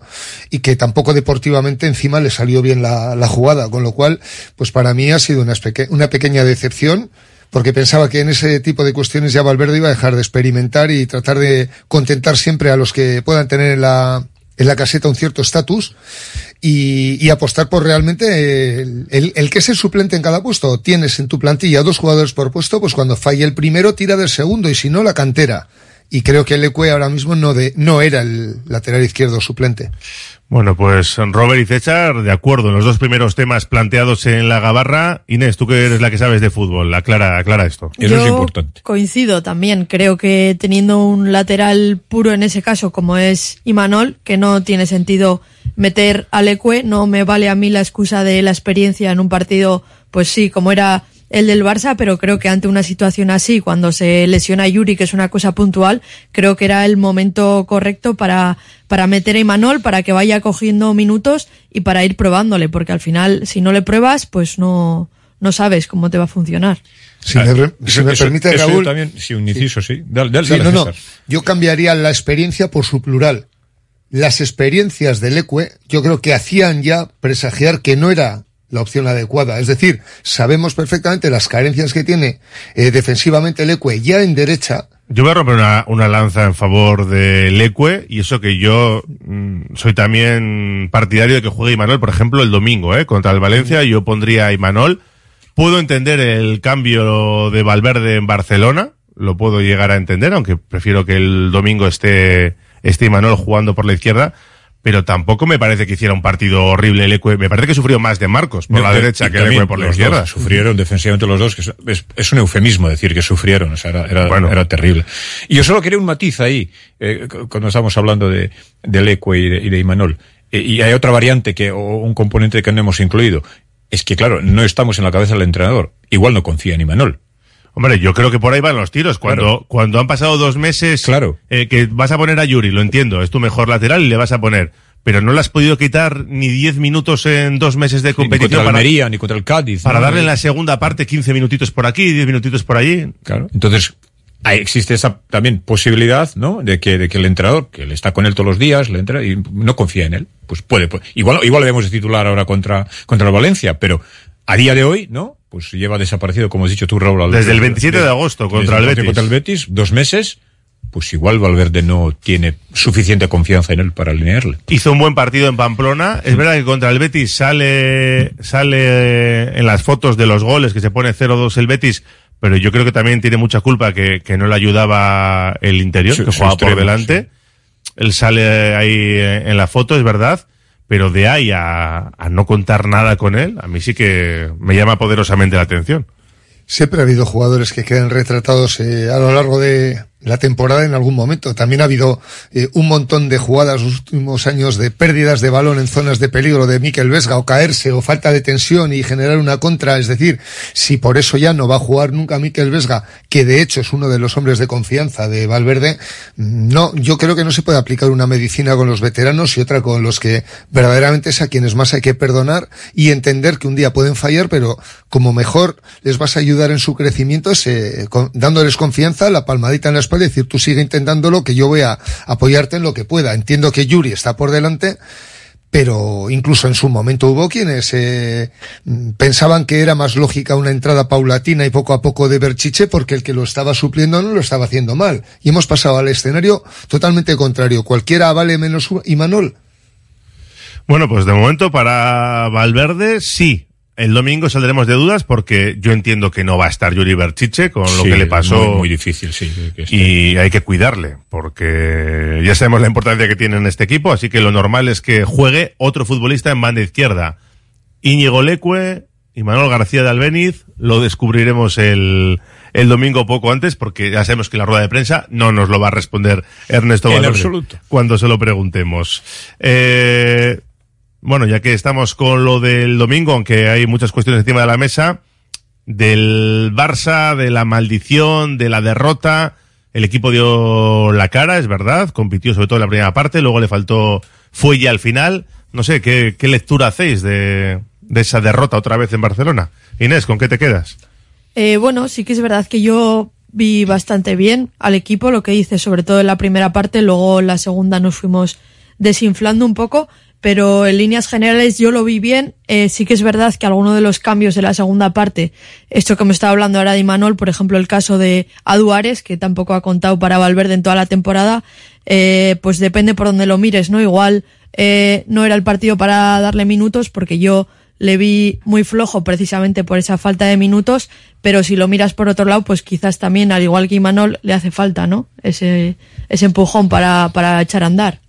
y que tampoco deportivamente encima le salió bien la, la jugada. Con lo cual, pues para mí ha sido una, una pequeña decepción porque pensaba que en ese tipo de cuestiones ya Valverde iba a dejar de experimentar y tratar de contentar siempre a los que puedan tener en la, en la caseta un cierto estatus y, y, apostar por realmente el, el, el, que es el suplente en cada puesto. Tienes en tu plantilla dos jugadores por puesto, pues cuando falle el primero tira del segundo y si no la cantera. y creo que Leque ahora mismo no, de, no era el lateral izquierdo suplente. Bueno, pues Robert y César, de acuerdo en los dos primeros temas planteados en la gabarra. Inés, tú que eres la que sabes de fútbol, aclara, aclara esto. Yo Coincido también. Creo que teniendo un lateral puro en ese caso, como es Imanol, que no tiene sentido meter al Ecue, no me vale a mí la excusa de la experiencia en un partido, pues sí, como era el del Barça, pero creo que ante una situación así, cuando se lesiona Yuri, que es una cosa puntual, creo que era el momento correcto para, para meter a Imanol, para que vaya cogiendo minutos y para ir probándole, porque al final, si no le pruebas, pues no, no sabes cómo te va a funcionar. Si me, si me permite, eso Raúl. también, sí, un inciso, sí. Dale, dale, Sí, dale, no, no. Yo cambiaría la experiencia por su plural. Las experiencias del Ecue, yo creo que hacían ya presagiar que no era la opción adecuada. Es decir, sabemos perfectamente las carencias que tiene eh, defensivamente el Ecue ya en derecha. Yo voy a romper una, una lanza en favor de Leque y eso que yo mm, soy también partidario de que juegue Imanol, por ejemplo, el domingo, ¿eh? Contra el Valencia, yo pondría a Imanol. Puedo entender el cambio de Valverde en Barcelona, lo puedo llegar a entender, aunque prefiero que el domingo esté, esté Imanol jugando por la izquierda, pero tampoco me parece que hiciera un partido horrible el Ecue. Me parece que sufrió más de Marcos por No, la de- derecha que el Ecue por la los izquierda. dos Sufrieron defensivamente los dos, que es, un eufemismo decir que sufrieron, o sea, era, era, era terrible. Y yo solo quería un matiz ahí, eh, cu- cuando estamos hablando de, del Ecue y de, y de Imanol. Eh, y hay otra variante que, o un componente que no hemos incluido. Es que, claro, no estamos en la cabeza del entrenador. Igual no confía en Imanol. Hombre, yo creo que por ahí van los tiros. Cuando, Claro. cuando han pasado dos meses, Claro. eh, que vas a poner a Yuri, lo entiendo, es tu mejor lateral y le vas a poner. Pero no le has podido quitar ni 10 minutos en dos meses de Ni competición contra el para, Almería, ni contra el Cádiz. para ¿no? darle en la segunda parte 15 minutitos por aquí, 10 minutitos por allí. Claro. Entonces, ahí existe esa también posibilidad, ¿no? De que, de que el entrenador, que le está con él todos los días, le entra y no confía en él. Pues puede, puede. igual, igual le debemos de titular ahora contra, contra el Valencia, pero a día de hoy, ¿no? Pues lleva desaparecido, como has dicho tú, Raúl. Desde el 27 de agosto contra el Betis. Contra el Betis, dos meses, pues igual Valverde no tiene suficiente confianza en él para alinearle. Hizo un buen partido en Pamplona. Es verdad que contra el Betis sale, sale en las fotos de los goles que se pone 0-2 el Betis, pero yo creo que también tiene mucha culpa que, que no le ayudaba el interior, que jugaba por extremo, delante. Él sale ahí en la foto, es verdad, pero de ahí a, a no contar nada con él, a mí sí que me llama poderosamente la atención. Siempre ha habido jugadores que quedan retratados eh, a lo largo de la temporada en algún momento. También ha habido eh, un montón de jugadas los últimos años de pérdidas de balón en zonas de peligro de Mikel Vesga o caerse o falta de tensión y generar una contra. Es decir, si por eso ya no va a jugar nunca Mikel Vesga, que de hecho es uno de los hombres de confianza de Valverde, no, yo creo que no se puede aplicar una medicina con los veteranos y otra con los que verdaderamente es a quienes más hay que perdonar y entender que un día pueden fallar, pero como mejor les vas a ayudar en su crecimiento es eh, con- dándoles confianza, la palmadita en la espalda y decir tú sigue intentándolo que yo voy a apoyarte en lo que pueda. Entiendo que Yuri está por delante, pero incluso en su momento hubo quienes eh, pensaban que era más lógica una entrada paulatina y poco a poco de Berchiche porque el que lo estaba supliendo no lo estaba haciendo mal. Y hemos pasado al escenario totalmente contrario. Cualquiera vale menos Imanol. Bueno, pues de momento para Valverde sí. El domingo saldremos de dudas porque yo entiendo que no va a estar Yuri Berchiche con lo Sí, que le pasó. Muy, muy difícil, sí. que esté. y hay que cuidarle porque ya sabemos la importancia que tiene en este equipo, así que lo normal es que juegue otro futbolista en banda izquierda. Íñigo Leque y Manuel García de Albeniz lo descubriremos el, el domingo poco antes porque ya sabemos que la rueda de prensa no nos lo va a responder Ernesto En Valverde absoluto. cuando se lo preguntemos. Eh, bueno, ya que estamos con lo del domingo, aunque hay muchas cuestiones encima de la mesa, del Barça, de la maldición, de la derrota, el equipo dio la cara, es verdad, compitió sobre todo en la primera parte, luego le faltó fuelle al final. No sé, ¿qué, qué lectura hacéis de, de esa derrota otra vez en Barcelona? Inés, ¿con qué te quedas? Eh, bueno, sí que es verdad que yo vi bastante bien al equipo, lo que hice, sobre todo en la primera parte, luego en la segunda nos fuimos desinflando un poco, pero en líneas generales yo lo vi bien. Eh, sí que es verdad que alguno de los cambios de la segunda parte, esto que me estaba hablando ahora de Imanol, por ejemplo, el caso de Aduares, que tampoco ha contado para Valverde en toda la temporada, eh, pues depende por donde lo mires, ¿no? Igual eh, no era el partido para darle minutos, porque yo le vi muy flojo precisamente por esa falta de minutos, pero si lo miras por otro lado, pues quizás también, al igual que Imanol, le hace falta, ¿no? Ese, ese empujón para, para echar a andar.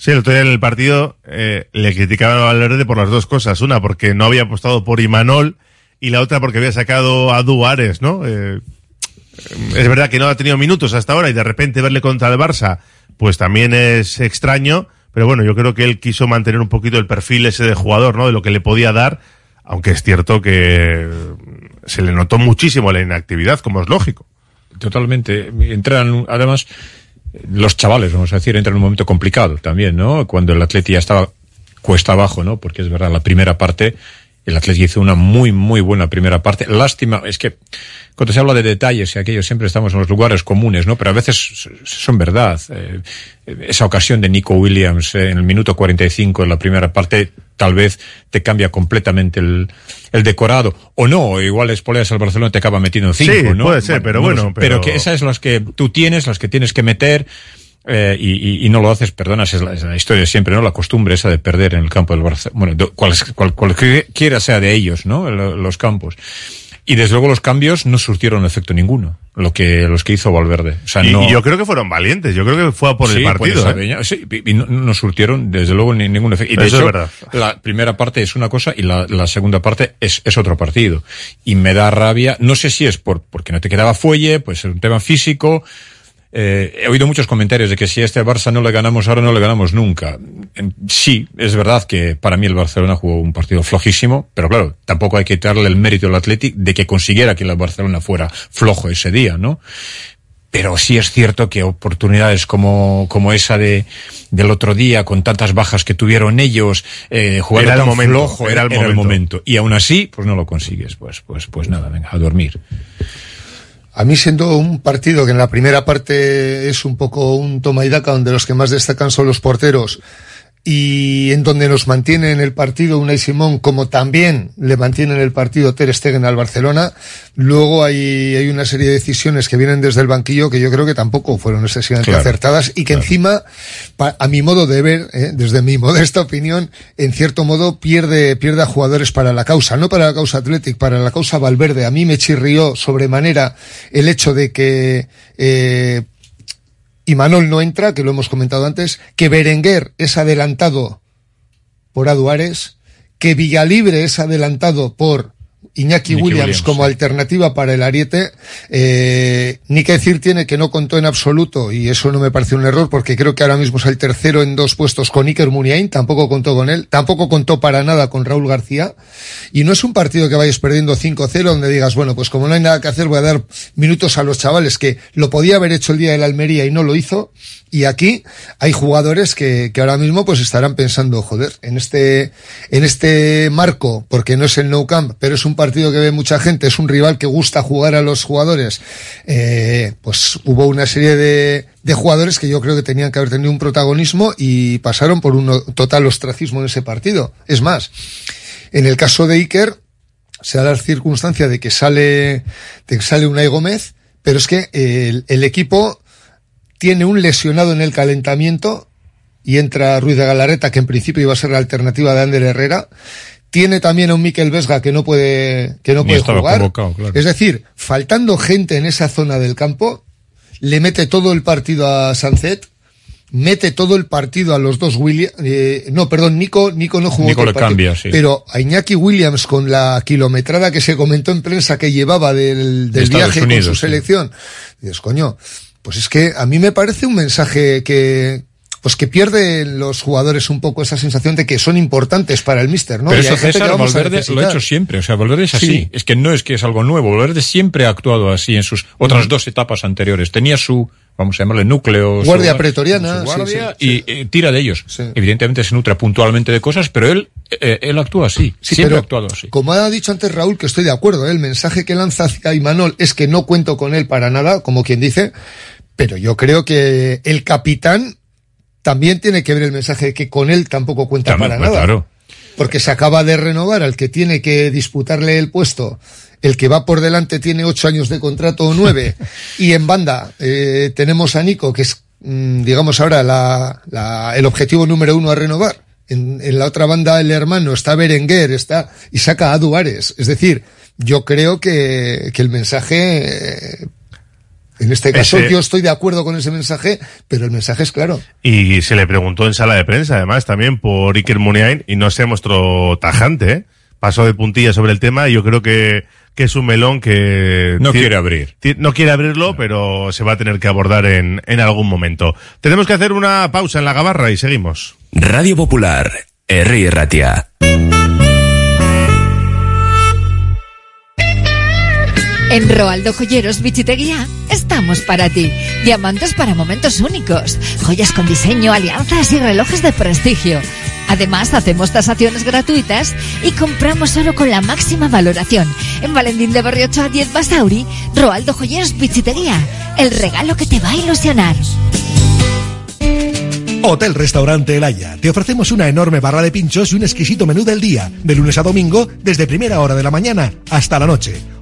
Sí, el otro día en el partido eh, le criticaban a Valverde por las dos cosas. Una, porque no había apostado por Imanol y la otra porque había sacado a Duares, ¿no? Eh, es verdad que no ha tenido minutos hasta ahora y de repente verle contra el Barça, pues también es extraño. Pero bueno, yo creo que él quiso mantener un poquito el perfil ese de jugador, ¿no? De lo que le podía dar, aunque es cierto que se le notó muchísimo la inactividad, como es lógico. Totalmente. Entran, además, los chavales, vamos a decir, entran en un momento complicado también, ¿no? Cuando el Atleti ya estaba cuesta abajo, ¿no? Porque es verdad, la primera parte, el Atleti hizo una muy, muy buena primera parte. Lástima, es que cuando se habla de detalles y aquello siempre estamos en los lugares comunes, ¿no? Pero a veces son verdad. Eh, esa ocasión de Nico Williams eh, en el minuto 45 en la primera parte tal vez te cambia completamente el, el decorado. O no, igual Espoleas al Barcelona te acaba metiendo cinco, Sí, ¿no? puede ser, pero bueno. Pero... pero- que esas las que tú tienes, las que tienes que meter, eh, y, y- y no lo haces, perdonas, es la, es la historia siempre, ¿no? La costumbre esa de perder en el campo del Barcelona, bueno, de- cual, cual- cualquiera sea de ellos, ¿no? Lo- Los campos. Y desde luego los cambios no surtieron efecto ninguno, lo que, los que hizo Valverde. O sea, y, no. y yo creo que fueron valientes, yo creo que fue a por el Sí, partido. pues, ¿eh? Sí, y no, no surtieron desde luego ni- ningún efecto. Y de Eso es verdad. la primera parte es una cosa y la, la segunda parte es, es otro partido. Y me da rabia, no sé si es por, porque no te quedaba fuelle, pues es un tema físico. Eh, he oído muchos comentarios de que si a este Barça no le ganamos ahora, no le ganamos nunca. Sí, es verdad que para mí el Barcelona jugó un partido flojísimo, pero claro, tampoco hay que darle el mérito al Athletic de que consiguiera que el Barcelona fuera flojo ese día, ¿no? Pero sí es cierto que oportunidades como, como esa de, del otro día, con tantas bajas que tuvieron ellos, eh, jugando Era el tan momento, flojo, era el momento. Y aún así, pues no lo consigues. Pues, pues, pues nada, venga, a dormir. A mí siendo un partido que en la primera parte es un poco un toma y daca, donde los que más destacan son los porteros, y en donde nos mantiene en el partido Unai Simón, como también le mantiene en el partido Ter Stegen al Barcelona, luego hay, hay una serie de decisiones que vienen desde el banquillo que yo creo que tampoco fueron excesivamente Claro, acertadas y que encima, a mi modo de ver, eh, desde mi *laughs* modesta opinión, en cierto modo pierde, pierde a jugadores para la causa, no para la causa Athletic, para la causa Valverde. A mí me chirrió sobremanera el hecho de que, eh, Imanol no entra, que lo hemos comentado antes, que Berenguer es adelantado por Aduares, que Villalibre es adelantado por Iñaki, Iñaki Williams, Williams, como alternativa para el Ariete. Eh, ni que decir tiene que no contó en absoluto, y eso no me parece un error, porque creo que ahora mismo es el tercero en dos puestos con Iker Muniain, tampoco contó con él, tampoco contó para nada con Raúl García, y no es un partido que vayas perdiendo 5-0 donde digas, bueno, pues como no hay nada que hacer, voy a dar minutos a los chavales, que lo podía haber hecho el día de la Almería y no lo hizo, y aquí hay jugadores que, que ahora mismo pues estarán pensando, joder, en este, en este marco, porque no es el no camp, pero es un partido que ve mucha gente, es un rival que gusta jugar a los jugadores, eh, pues hubo una serie de, de jugadores que yo creo que tenían que haber tenido un protagonismo y pasaron por un total ostracismo en ese partido. Es más, en el caso de Iker, se da la circunstancia de que sale, de que sale Unai Gómez, pero es que el, el equipo tiene un lesionado en el calentamiento y entra Ruiz de Galarreta, que en principio iba a ser la alternativa de Ander Herrera. Tiene también a un Miquel Vesga que no puede, que no Ni puede jugar. claro. Es decir, faltando gente en esa zona del campo, le mete todo el partido a Sancet, mete todo el partido a los dos Williams, no, perdón, Nico, Nico no jugó Nico todo el le partido, cambia, sí. pero a Iñaki Williams con la kilometrada que se comentó en prensa que llevaba del, del viaje Unidos, con su sí. selección, dices, coño, pues es que a mí me parece un mensaje que, pues que pierden los jugadores un poco esa sensación de que son importantes para el míster, ¿no? Pero Y eso César Valverde lo ha hecho siempre. O sea, Valverde es así. Sí. Es que no es que es algo nuevo. Valverde siempre ha actuado así en sus otras dos etapas anteriores. Tenía su, vamos a llamarle núcleo. su- Guardia pretoriana, su guardia, sí, sí, y eh, tira de ellos. Evidentemente se nutre puntualmente de cosas, pero él, eh, él actúa así. Sí, siempre pero ha actuado así. Como ha dicho antes Raúl, que estoy de acuerdo, ¿eh? el mensaje que lanza hacia Imanol es que no cuento con él para nada, como quien dice, pero yo creo que el capitán también tiene que ver el mensaje de que con él tampoco cuenta También, para pues, nada. claro. Porque se acaba de renovar al que tiene que disputarle el puesto. El que va por delante tiene ocho años de contrato o nueve. *laughs* y en banda eh, tenemos a Nico, que es, mm, digamos ahora, la, la- el objetivo número uno a renovar. en, en la otra banda el hermano, está Berenguer, está, y saca a Duares. Es decir, yo creo que, que el mensaje, eh, en este caso Ese- yo estoy de acuerdo con ese mensaje, pero el mensaje es claro. Y se le preguntó en sala de prensa, además, también por Iker Muniain, y no se mostró tajante, ¿eh? Pasó de puntilla sobre el tema y yo creo que, que es un melón que... No quiere abrir. No quiere abrirlo, pero se va a tener que abordar en, en algún momento. Tenemos que hacer una pausa en la gabarra y seguimos. Radio Popular, Herri Ratia. En Roaldo Joyeros Bichiteguía estamos para ti. Diamantes para momentos únicos, joyas con diseño, alianzas y relojes de prestigio. Además, hacemos tasaciones gratuitas y compramos solo con la máxima valoración. En Valentín de Berriocho a 10 Basauri, Roaldo Joyeros Bichiteguía. El regalo que te va a ilusionar. Hotel Restaurante El Haya. Te ofrecemos una enorme barra de pinchos y un exquisito menú del día, de lunes a domingo, desde primera hora de la mañana hasta la noche.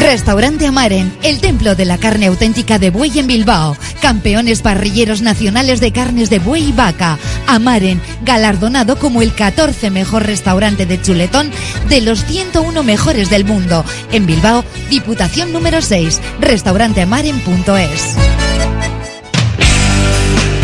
Restaurante Amaren, el templo de la carne auténtica de buey en Bilbao. Campeones parrilleros nacionales de carnes de buey y vaca. Amaren, galardonado como el 14 mejor restaurante de chuletón de los 101 mejores del mundo. En Bilbao, Diputación número 6, restauranteamaren.es.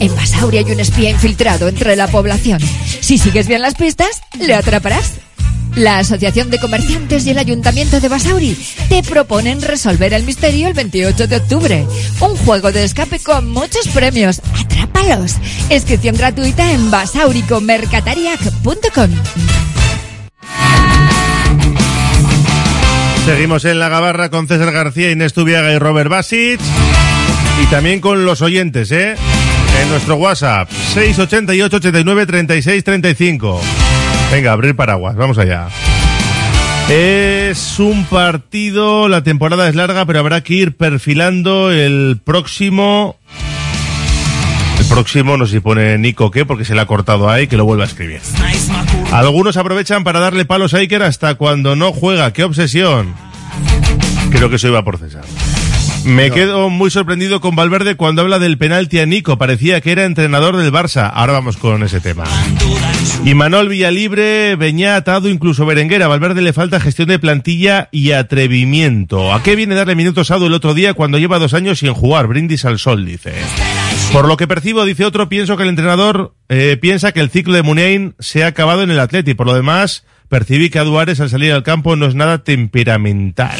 En Basauri hay un espía infiltrado entre la población. Si sigues bien las pistas, le atraparás. La Asociación de Comerciantes y el Ayuntamiento de Basauri te proponen resolver el misterio el 28 de octubre. Un juego de escape con muchos premios. ¡Atrápalos! Inscripción gratuita en basauricomercatariac.com. Seguimos en la gabarra con César García, Inés Tubiaga y Robert Basic. Y también con los oyentes, ¿eh? En nuestro WhatsApp, 688 89 36 35. Venga, abrir paraguas, vamos allá. Es un partido, la temporada es larga, pero habrá que ir perfilando el próximo. El próximo, no sé si pone Nico qué, porque se le ha cortado ahí, que lo vuelva a escribir. Algunos aprovechan para darle palos a Iker hasta cuando no juega. ¡Qué obsesión! Creo que eso iba por César. Me quedo muy sorprendido con Valverde cuando habla del penalti a Nico. Parecía que era entrenador del Barça. Ahora vamos con ese tema. Y Manuel Villalibre, Beñá atado, incluso Berenguera. A Valverde le falta gestión de plantilla y atrevimiento. ¿A qué viene darle minutos a Adu el otro día cuando lleva dos años sin jugar? Brindis al sol, dice. Por lo que percibo, dice otro, pienso que el entrenador eh, piensa que el ciclo de Muniain se ha acabado en el Atleti. Por lo demás, percibí que Aduares al salir al campo no es nada temperamental.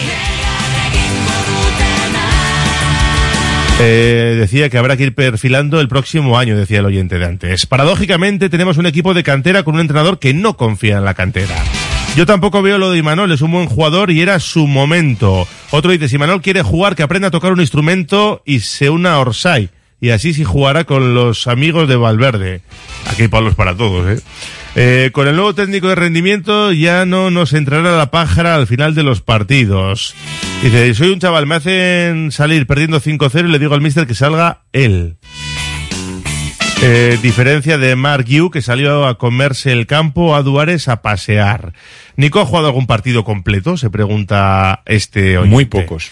Eh, decía que habrá que ir perfilando el próximo año, decía el oyente de antes. Paradójicamente, tenemos un equipo de cantera con un entrenador que no confía en la cantera. Yo tampoco veo lo de Imanol, es un buen jugador y era su momento. Otro dice, si Imanol quiere jugar, que aprenda a tocar un instrumento y se una a Orsay. Y así sí jugará con los amigos de Valverde. Aquí hay palos para todos, ¿eh? Eh, con el nuevo técnico de rendimiento ya no nos entrará la pájara al final de los partidos. Dice, soy un chaval, me hacen salir perdiendo 5-0 y le digo al mister que salga él. Eh, diferencia de Mark Yu, que salió a comerse el campo, a Duares a pasear. ¿Nico ha jugado algún partido completo? Se pregunta este oyente. Muy pocos.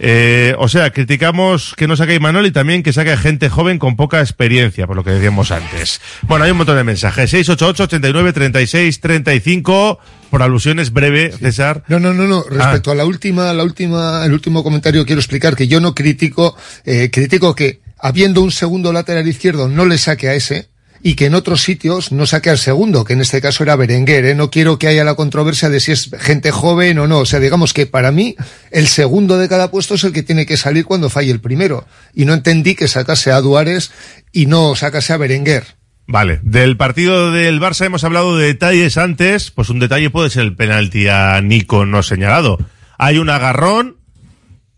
Eh, o sea, criticamos que no saque a Imanol y también que saque a gente joven con poca experiencia, por lo que decíamos antes. Bueno, hay un montón de mensajes. 688 89 36 35 por alusiones breve, César. No, no, no, no. Respecto a la última, la última, el último comentario quiero explicar que yo no critico, eh, critico que habiendo un segundo lateral izquierdo no le saque a ese y que en otros sitios no saque al segundo, que en este caso era Berenguer. ¿eh? No quiero que haya la controversia de si es gente joven o no. O sea, digamos que para mí el segundo de cada puesto es el que tiene que salir cuando falle el primero. Y no entendí que sacase a Duárez y no sacase a Berenguer. Vale, del partido del Barça hemos hablado de detalles antes, pues un detalle puede ser el penalti a Nico no señalado. Hay un agarrón,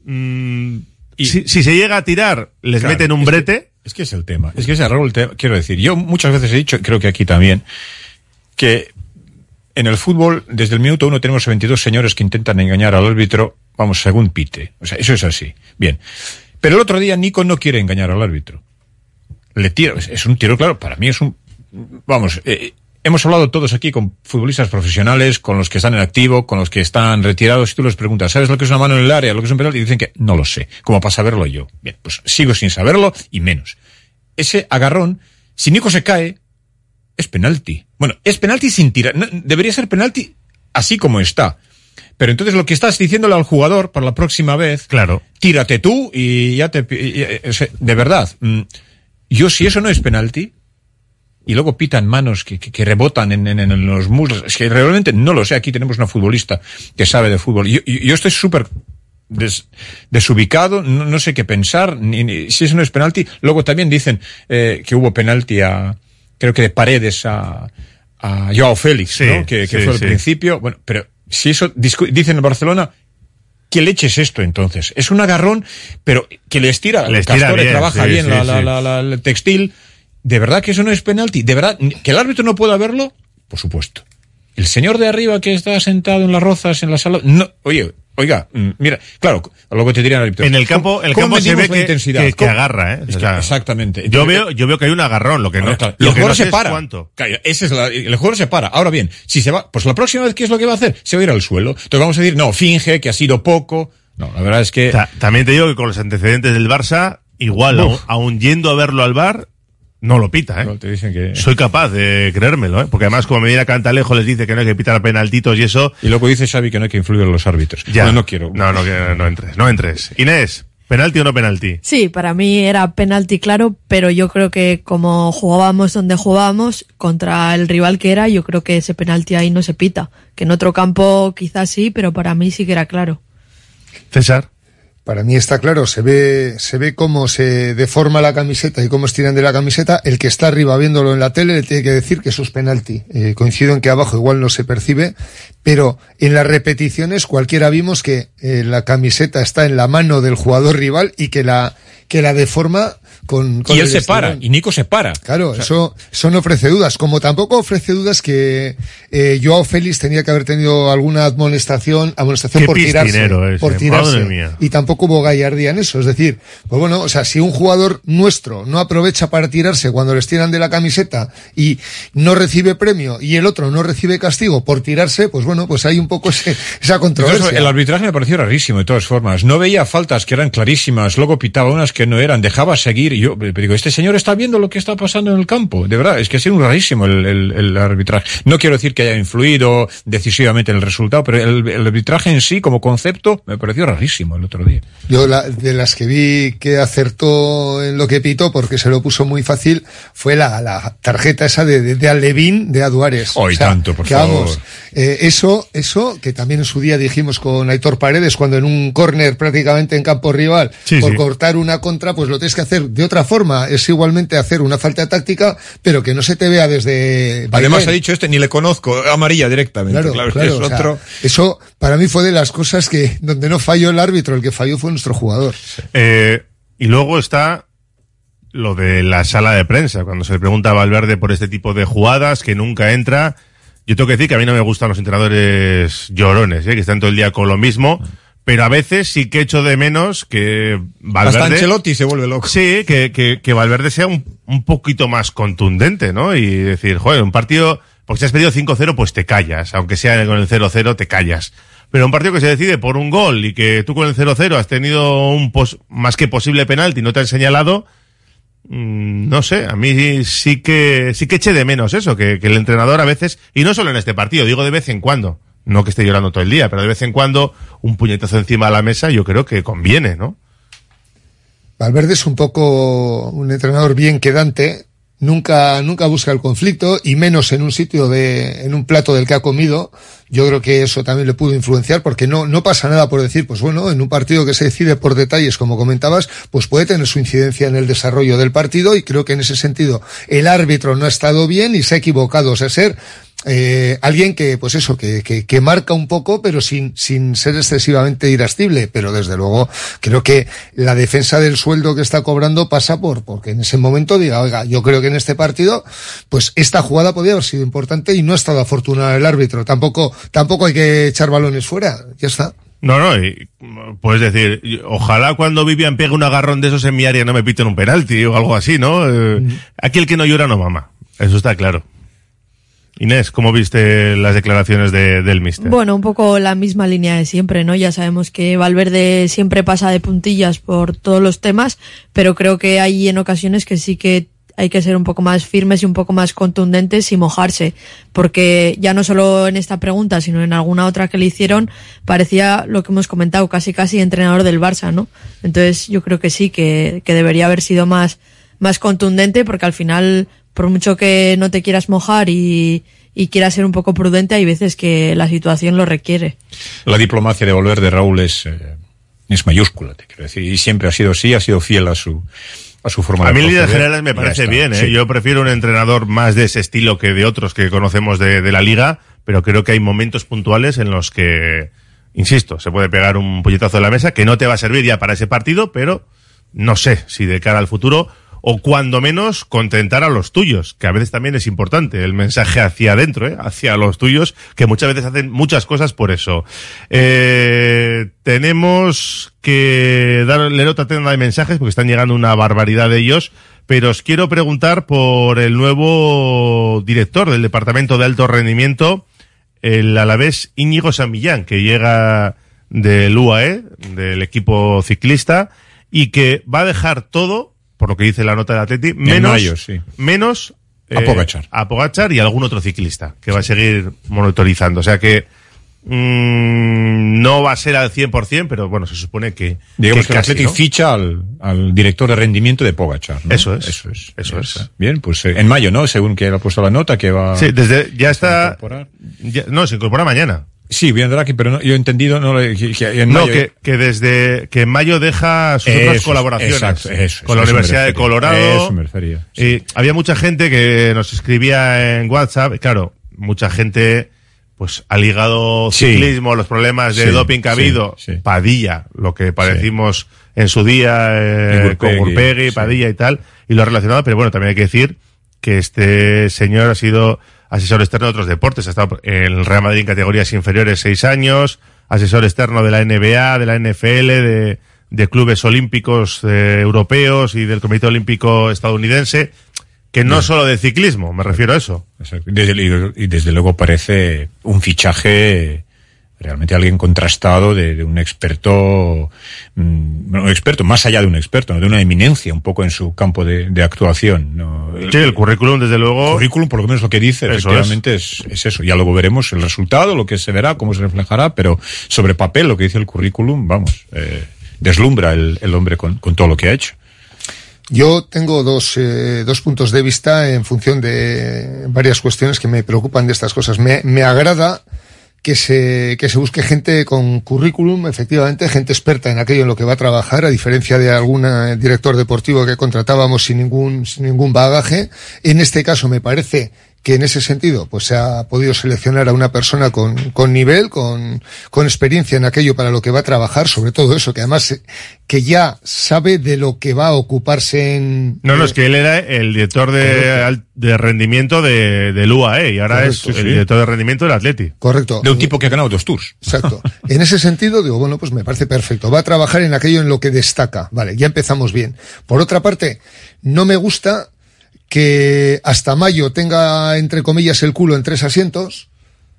mm, y si, si se llega a tirar, les Claro, meten un es que- brete. Es que es el tema. Es que ese Raúl, el tema. Quiero decir, yo muchas veces he dicho, creo que aquí también, que en el fútbol, desde el minuto uno tenemos a 22 señores que intentan engañar al árbitro, vamos, según pite. O sea, eso es así. Bien. Pero el otro día Nico no quiere engañar al árbitro. Le tira, es- es un tiro claro, para mí es un, vamos, eh, hemos hablado todos aquí con futbolistas profesionales, con los que están en activo, con los que están retirados, y tú les preguntas, ¿sabes lo que es una mano en el área, lo que es un penalti? Y dicen que no lo sé, como para saberlo yo. Bien, pues sigo sin saberlo y menos. Ese agarrón, si Nico se cae, es penalti. Bueno, es penalti sin tirar. No, debería ser penalti así como está. Pero entonces lo que estás diciéndole al jugador para la próxima vez, claro, tírate tú y ya te... y- y- de verdad, mm, yo si eso no es penalti, y luego pitan manos que, que- que rebotan en, en- en los muslos, es que realmente no lo sé, aquí tenemos una futbolista que sabe de fútbol. Yo, yo- yo estoy súper des- desubicado, no, no sé qué pensar, ni, ni- si eso no es penalti. Luego también dicen eh, que hubo penalti a, creo que de Paredes a, a Joao Félix, Sí, ¿no? que, que sí, fue al sí. principio. Bueno, pero si eso dicen en Barcelona, ¿qué leche es esto entonces? Es un agarrón, pero que le estira, Le estira Castore bien, trabaja sí, bien sí, la, la- sí. la- la- el textil. ¿De verdad que eso no es penalti? ¿De verdad que el árbitro no pueda verlo? Por supuesto. El señor de arriba que está sentado en las rozas en la sala, no, oye, oiga, mm, mira, claro, luego te dirían al árbitro. En el campo, el ¿Cómo campo se ve que, intensidad? que- que agarra, ¿eh? Es O que sea, exactamente. Yo veo, yo veo que hay un agarrón, lo que no, claro, lo el que no sé se es para. cuánto. Claro, ese es la- el jugador se para. Ahora bien, si se va, pues la próxima vez, ¿qué es lo que va a hacer? Se va a ir al suelo. Entonces vamos a decir, no, finge que ha sido poco. No, la verdad es que. Ta- también te digo que con los antecedentes del Barça, igual, aun yendo a verlo al bar, no lo pita, ¿eh? No, te dicen que. Soy capaz de creérmelo, ¿eh? Porque además, como Medina Cantalejo les dice que no hay que pitar penaltitos y eso. Y luego dice Xavi que no hay que influir en los árbitros. Ya. No, no quiero. No, no, que no entres. No entres. Inés, ¿penalti o no penalti? Sí, para mí era penalti claro, pero yo creo que como jugábamos donde jugábamos, contra el rival que era, yo creo que ese penalti ahí no se pita. Que en otro campo quizás sí, pero para mí sí que era claro. César. Para mí está claro, se ve, se ve cómo se deforma la camiseta y cómo estiran de la camiseta. El que está arriba viéndolo en la tele le tiene que decir que eso es penalti. Eh, coincido en que abajo igual no se percibe, pero en las repeticiones cualquiera vimos que eh, la camiseta está en la mano del jugador rival y que la, que la deforma con, con Y él el se para, y Nico se para. Claro, eso, eso no ofrece dudas. Como tampoco ofrece dudas que eh, Joao Félix tenía que haber tenido alguna amonestación, amonestación por tirarse. ese, por tirarse. madre mía. Y tampoco hubo gallardía en eso. Es decir, pues bueno, o sea, si un jugador nuestro no aprovecha para tirarse cuando les tiran de la camiseta y no recibe premio y el otro no recibe castigo por tirarse, pues bueno, pues hay un poco ese- esa controversia. Entonces, el arbitraje me pareció rarísimo de todas formas. No veía faltas que eran clarísimas, luego pitaba unas que no eran, dejaba seguir. Yo digo, este señor está viendo lo que está pasando en el campo. De verdad, es que ha sido rarísimo el, el- el arbitraje. No quiero decir que haya influido decisivamente en el resultado, pero el, el arbitraje en sí, como concepto, me pareció rarísimo el otro día. Yo la, de las que vi que acertó en lo que pitó porque se lo puso muy fácil fue la, la tarjeta esa de, de, de Alevín de Aduares. Hoy tanto, por que favor. vamos, eh, eso, eso que también en su día dijimos con Aitor Paredes cuando en un córner prácticamente en campo rival Sí, por sí. cortar una contra, pues lo tienes que hacer de otra forma. Es igualmente hacer una falta táctica, pero que no se te vea desde. Además ha dicho este, ni le conozco, amarilla directamente. Claro, Claro, claro, es o sea, otro. eso para mí fue de las cosas que donde no falló el árbitro, el que falló fue nuestro jugador. Eh, y luego está lo de la sala de prensa, cuando se le pregunta a Valverde por este tipo de jugadas, que nunca entra. Yo tengo que decir que a mí no me gustan los entrenadores llorones, ¿eh? que están todo el día con lo mismo, pero a veces sí que echo de menos que Valverde... Hasta Ancelotti se vuelve loco. Sí, que, que, que Valverde sea un, un poquito más contundente, ¿no? Y decir, joder, un partido, porque si has pedido 5-0, pues te callas, aunque sea con el 0-0, te callas. Pero un partido que se decide por un gol y que tú con el 0-0 has tenido un pos, más que posible penalti y no te han señalado, mm, no sé, a mí sí que, sí que eché de menos eso, que, que el entrenador a veces, y no solo en este partido, digo de vez en cuando, no que esté llorando todo el día, pero de vez en cuando un puñetazo encima de la mesa yo creo que conviene, ¿no? Valverde es un poco un entrenador bien quedante, nunca, nunca busca el conflicto y menos en un sitio de, en un plato del que ha comido. Yo creo que eso también le pudo influenciar porque no, no pasa nada por decir, pues bueno, en un partido que se decide por detalles, como comentabas, pues puede tener su incidencia en el desarrollo del partido y creo que en ese sentido el árbitro no ha estado bien y se ha equivocado. O sea, ser eh, alguien que, pues eso, que, que, que, marca un poco, pero sin, sin ser excesivamente irascible. Pero desde luego, creo que la defensa del sueldo que está cobrando pasa por, porque en ese momento diga, oiga, yo creo que en este partido, pues esta jugada podría haber sido importante y no ha estado afortunado el árbitro. Tampoco, tampoco hay que echar balones fuera. Ya está. No, no, y puedes decir, ojalá cuando Vivian pegue un agarrón de esos en mi área no me piten un penalti o algo así, ¿no? Eh, aquí el que no llora no mama. Eso está claro. Inés, ¿cómo viste las declaraciones de, del mister? Bueno, un poco la misma línea de siempre, ¿no? Ya sabemos que Valverde siempre pasa de puntillas por todos los temas, pero creo que hay en ocasiones que sí que hay que ser un poco más firmes y un poco más contundentes y mojarse, porque ya no solo en esta pregunta, sino en alguna otra que le hicieron, parecía lo que hemos comentado, casi casi entrenador del Barça, ¿no? Entonces yo creo que sí, que, que debería haber sido más, más contundente, porque al final por mucho que no te quieras mojar y, y quieras ser un poco prudente, hay veces que la situación lo requiere. La diplomacia de volver de Raúl es, eh, es mayúscula, te quiero decir, y siempre ha sido así, ha sido fiel a su, a su forma a de mí en generales me parece está, bien, ¿eh? sí. Yo prefiero un entrenador más de ese estilo que de otros que conocemos de, de la liga, pero creo que hay momentos puntuales en los que, insisto, se puede pegar un puñetazo de la mesa que no te va a servir ya para ese partido, pero no sé si de cara al futuro o cuando menos contentar a los tuyos, que a veces también es importante el mensaje hacia adentro, ¿eh? hacia los tuyos, que muchas veces hacen muchas cosas por eso. Eh, tenemos que dar, leer otra tenda de mensajes porque están llegando una barbaridad de ellos, pero os quiero preguntar por el nuevo director del Departamento de Alto Rendimiento, el alavés Íñigo Samillán, que llega del UAE, del equipo ciclista, y que va a dejar todo por lo que dice la nota de Atleti, menos, mayo, sí. menos A Pogacar. a Pogacar y algún otro ciclista que va a seguir monitorizando. O sea que mm, no va a ser al 100%, pero bueno, se supone que. Digamos que, el casi, Athletic ¿no? ficha al, al director de rendimiento de Pogachar. ¿no? Eso es. Eso es. Eso es. está. Bien, pues eh, en mayo, ¿no? Según que ha puesto la nota que va. Sí, desde, ya está. ya- no, se incorpora mañana. Sí, vendrá aquí, pero no- yo he entendido no, que, en no, mayo- que, que desde que en mayo deja sus Eso otras es, colaboraciones exacto, eso, con la eso Universidad de Colorado. eso me refería, Y había mucha gente que nos escribía en WhatsApp, claro, mucha gente pues ha ligado Sí. ciclismo, los problemas de Sí, doping que ha sí, habido, sí. Padilla, lo que padecimos en su día eh, con Gurpegui, sí. Padilla y tal, y lo ha relacionado, pero bueno, también hay que decir que este señor ha sido asesor externo de otros deportes, ha estado en el Real Madrid en categorías inferiores seis años, asesor externo de la NBA, de la NFL, de, de clubes olímpicos eh, europeos y del Comité Olímpico estadounidense, que no solo de ciclismo, me refiero a eso. Exacto. Desde- y desde luego parece un fichaje realmente alguien contrastado de, de un experto, mm, bueno, un experto, más allá de un experto, ¿no? de una eminencia un poco en su campo de, de actuación. ¿no? Sí, el currículum, desde luego. currículum, por lo menos lo que dice, Eso efectivamente es. Es, eso. Ya luego veremos el resultado, lo que se verá, cómo se reflejará, pero sobre papel lo que dice el currículum, vamos, eh, deslumbra el, el hombre con, con todo lo que ha hecho. Yo tengo dos, eh, dos puntos de vista en función de varias cuestiones que me preocupan de estas cosas. Me, me agrada que se, que se busque gente con currículum, efectivamente, gente experta en aquello en lo que va a trabajar, a diferencia de algún eh, director deportivo que contratábamos sin ningún, sin ningún bagaje. En este caso me parece que en ese sentido pues se ha podido seleccionar a una persona con, con nivel, con, con experiencia en aquello para lo que va a trabajar, sobre todo eso, que además eh, que ya sabe de lo que va a ocuparse en... No, no, es que él era el director de, de rendimiento de, del UAE y ahora Correcto, es sí. el director de rendimiento del Atleti. Correcto. De un tipo que ha ganado dos tours. Exacto. En ese sentido, digo, bueno, pues me parece perfecto. Va a trabajar en aquello en lo que destaca. Vale, ya empezamos bien. Por otra parte, no me gusta que hasta mayo tenga, entre comillas, el culo en tres asientos,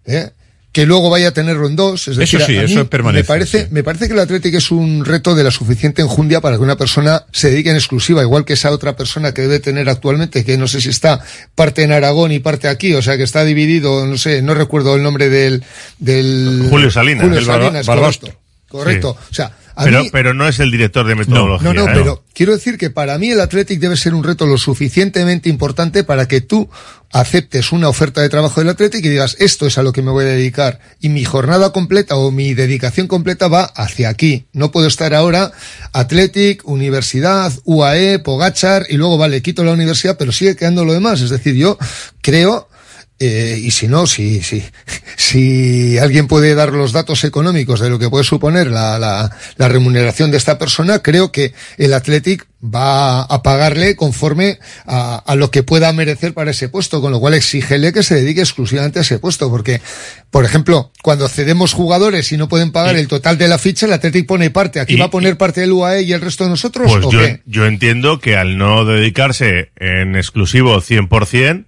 ¿eh? que luego vaya a tenerlo en dos. Es Eso decir, sí, a mí eso permanece, Me parece, sí. me parece que el Atlético es un reto de la suficiente enjundia para que una persona se dedique en exclusiva, igual que esa otra persona que debe tener actualmente, que no sé si está parte en Aragón y parte aquí, o sea, que está dividido, no sé, no recuerdo el nombre del... del Julio Salinas, Julio el Salinas, correcto. Correcto. Sí. O sea, a Pero, mí- pero no es el director de metodología. no, no, ¿eh? pero quiero decir que para mí el Athletic debe ser un reto lo suficientemente importante para que tú aceptes una oferta de trabajo del Athletic y digas, esto es a lo que me voy a dedicar. Y mi jornada completa o mi dedicación completa va hacia aquí. No puedo estar ahora Athletic, Universidad, UAE, Pogachar y luego, vale, quito la universidad, pero sigue quedando lo demás. Es decir, yo creo eh, y si no, si, si, si alguien puede dar los datos económicos de lo que puede suponer la, la, la remuneración de esta persona, creo que el Athletic va a pagarle conforme a, a lo que pueda merecer para ese puesto, con lo cual exígele que se dedique exclusivamente a ese puesto, porque, por ejemplo, cuando cedemos jugadores y no pueden pagar el total de la ficha, el Athletic pone parte. ¿Aquí y- va a poner parte del UAE y el resto de nosotros? Pues ¿o yo, qué? yo entiendo que al no dedicarse en exclusivo 100%,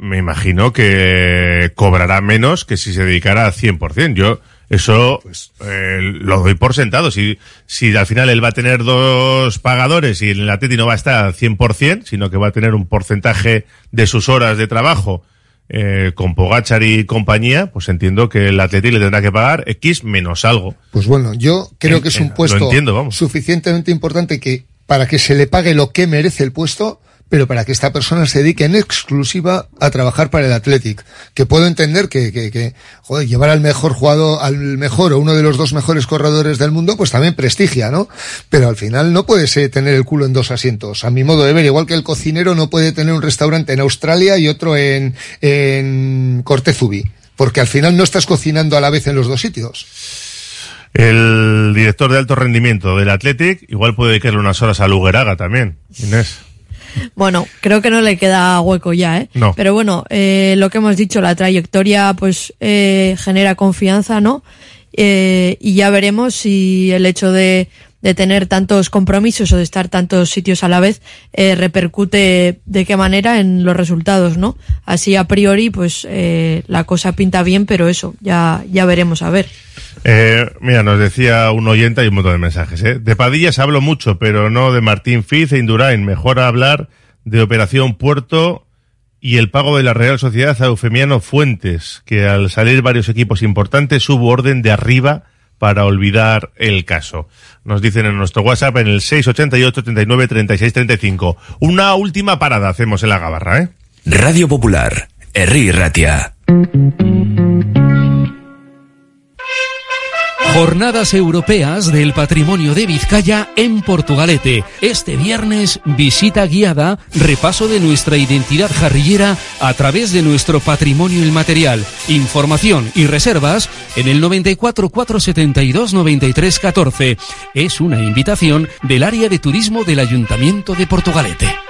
me imagino que cobrará menos que si se dedicara al 100%. Yo eso eh, lo doy por sentado. Si, si al final él va a tener dos pagadores y el Atleti no va a estar al 100%, sino que va a tener un porcentaje de sus horas de trabajo eh, con Pogachar y compañía, pues entiendo que el Atleti le tendrá que pagar X menos algo. Pues bueno, yo creo que es un puesto entiendo, suficientemente importante que para que se le pague lo que merece el puesto, pero para que esta persona se dedique en exclusiva a trabajar para el Athletic. Que puedo entender que, que, que joder, llevar al mejor jugador, al mejor o uno de los dos mejores corredores del mundo, pues también prestigia, ¿no? Pero al final no puedes eh, tener el culo en dos asientos. A mi modo de ver, igual que el cocinero no puede tener un restaurante en Australia y otro en, en Cortezubi. Porque al final no estás cocinando a la vez en los dos sitios. El director de alto rendimiento del Athletic igual puede dedicarle unas horas a Lugeraga también, Inés. Bueno, creo que no le queda hueco ya, ¿eh? No. Pero bueno, eh, lo que hemos dicho, la trayectoria pues eh, genera confianza, ¿no? Eh, y ya veremos si el hecho de, de tener tantos compromisos o de estar tantos sitios a la vez eh, repercute de qué manera en los resultados, ¿no? Así a priori, pues eh, la cosa pinta bien, pero eso, ya, ya veremos a ver. Eh, mira, nos decía un oyente, hay un montón de mensajes, ¿eh? De Padillas hablo mucho, pero no de Martín Fiz e Indurain. Mejor hablar de Operación Puerto y el pago de la Real Sociedad a Eufemiano Fuentes, que al salir varios equipos importantes hubo orden de arriba para olvidar el caso. Nos dicen en nuestro WhatsApp en el 688 39 36 35. Una última parada hacemos en la gabarra, ¿eh? Radio Popular, Herri Ratia. Jornadas Europeas del Patrimonio de Vizcaya en Portugalete. Este viernes, visita guiada, repaso de nuestra identidad jarrillera a través de nuestro patrimonio inmaterial. Información y reservas en el 94 472 93 14. Es una invitación del área de turismo del Ayuntamiento de Portugalete.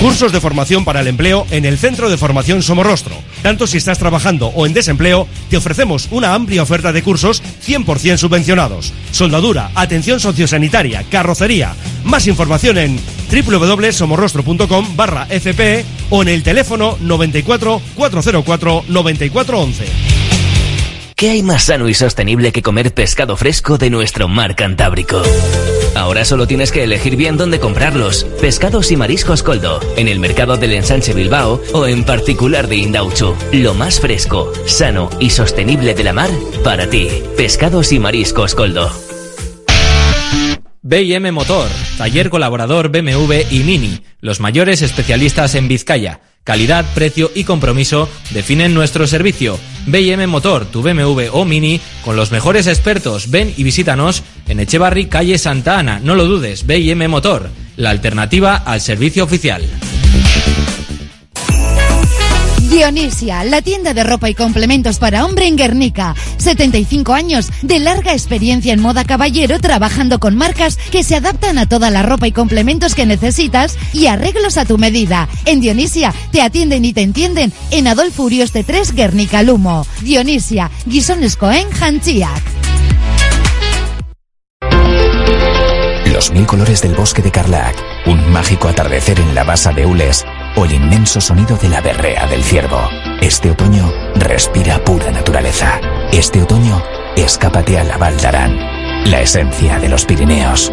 Cursos de formación para el empleo en el Centro de Formación Somorrostro. Tanto si estás trabajando o en desempleo, te ofrecemos una amplia oferta de cursos 100% subvencionados. Soldadura, atención sociosanitaria, carrocería. Más información en www.somorrostro.com barra FP o en el teléfono 94 404 9411. ¿Qué hay más sano y sostenible que comer pescado fresco de nuestro mar Cantábrico? Ahora solo tienes que elegir bien dónde comprarlos. Pescados y mariscos Coldo, en el mercado del Ensanche Bilbao o en particular de Indauchu. Lo más fresco, sano y sostenible de la mar para ti. Pescados y mariscos Coldo. BM Motor, taller colaborador BMW y Mini, los mayores especialistas en Vizcaya. Calidad, precio y compromiso definen nuestro servicio. BM Motor, tu BMW o Mini, con los mejores expertos. Ven y visítanos en Echevarri, calle Santa Ana. No lo dudes, BM Motor, la alternativa al servicio oficial. Dionisia, la tienda de ropa y complementos para hombre en Guernica. 75 años de larga experiencia en moda caballero trabajando con marcas que se adaptan a toda la ropa y complementos que necesitas y arreglos a tu medida. En Dionisia te atienden y te entienden en Adolfo Urioste 3 Guernica Lumo. Dionisia, Guisones Cohen, Hanchiac. Los mil colores del bosque de Carlac, un mágico atardecer en la basa de Ules o el inmenso sonido de la berrea del ciervo. Este otoño respira pura naturaleza. Este otoño escápate a la Val d'Aran, la esencia de los Pirineos.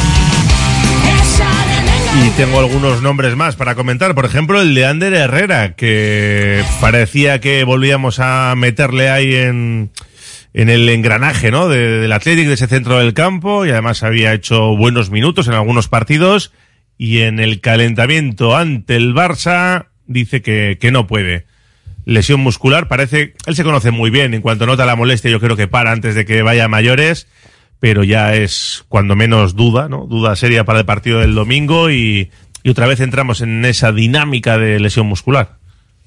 Tengo algunos nombres más para comentar. Por ejemplo, el de Ander Herrera, que parecía que volvíamos a meterle ahí en, en el engranaje, ¿no? De- del Athletic, de ese centro del campo. Y además había hecho buenos minutos en algunos partidos. Y en el calentamiento ante el Barça, dice que, que no puede. Lesión muscular, parece, él se conoce muy bien. En cuanto nota la molestia, yo creo que para antes de que vaya a mayores pero ya es cuando menos duda, ¿no? Duda seria para el partido del domingo y, y otra vez entramos en esa dinámica de lesión muscular.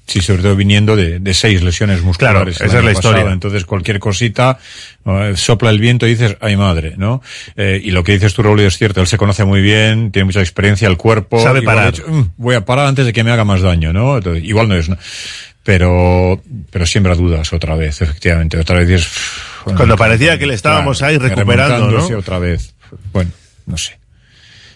Sí, sobre todo viniendo de, de seis lesiones musculares. Claro, esa es la historia. Entonces, cualquier cosita, sopla el viento y dices, ay madre, ¿no? Eh, y lo que dices tú, Raúl, es cierto. Él se conoce muy bien, tiene mucha experiencia, el cuerpo. Sabe igual parar. "Mm, voy a parar antes de que me haga más daño, ¿no? Entonces, igual no es. Pero, pero siembra dudas otra vez, efectivamente. Otra vez "Uf, Cuando parecía que le estábamos ahí recuperando, ¿no? otra vez. Bueno, no sé.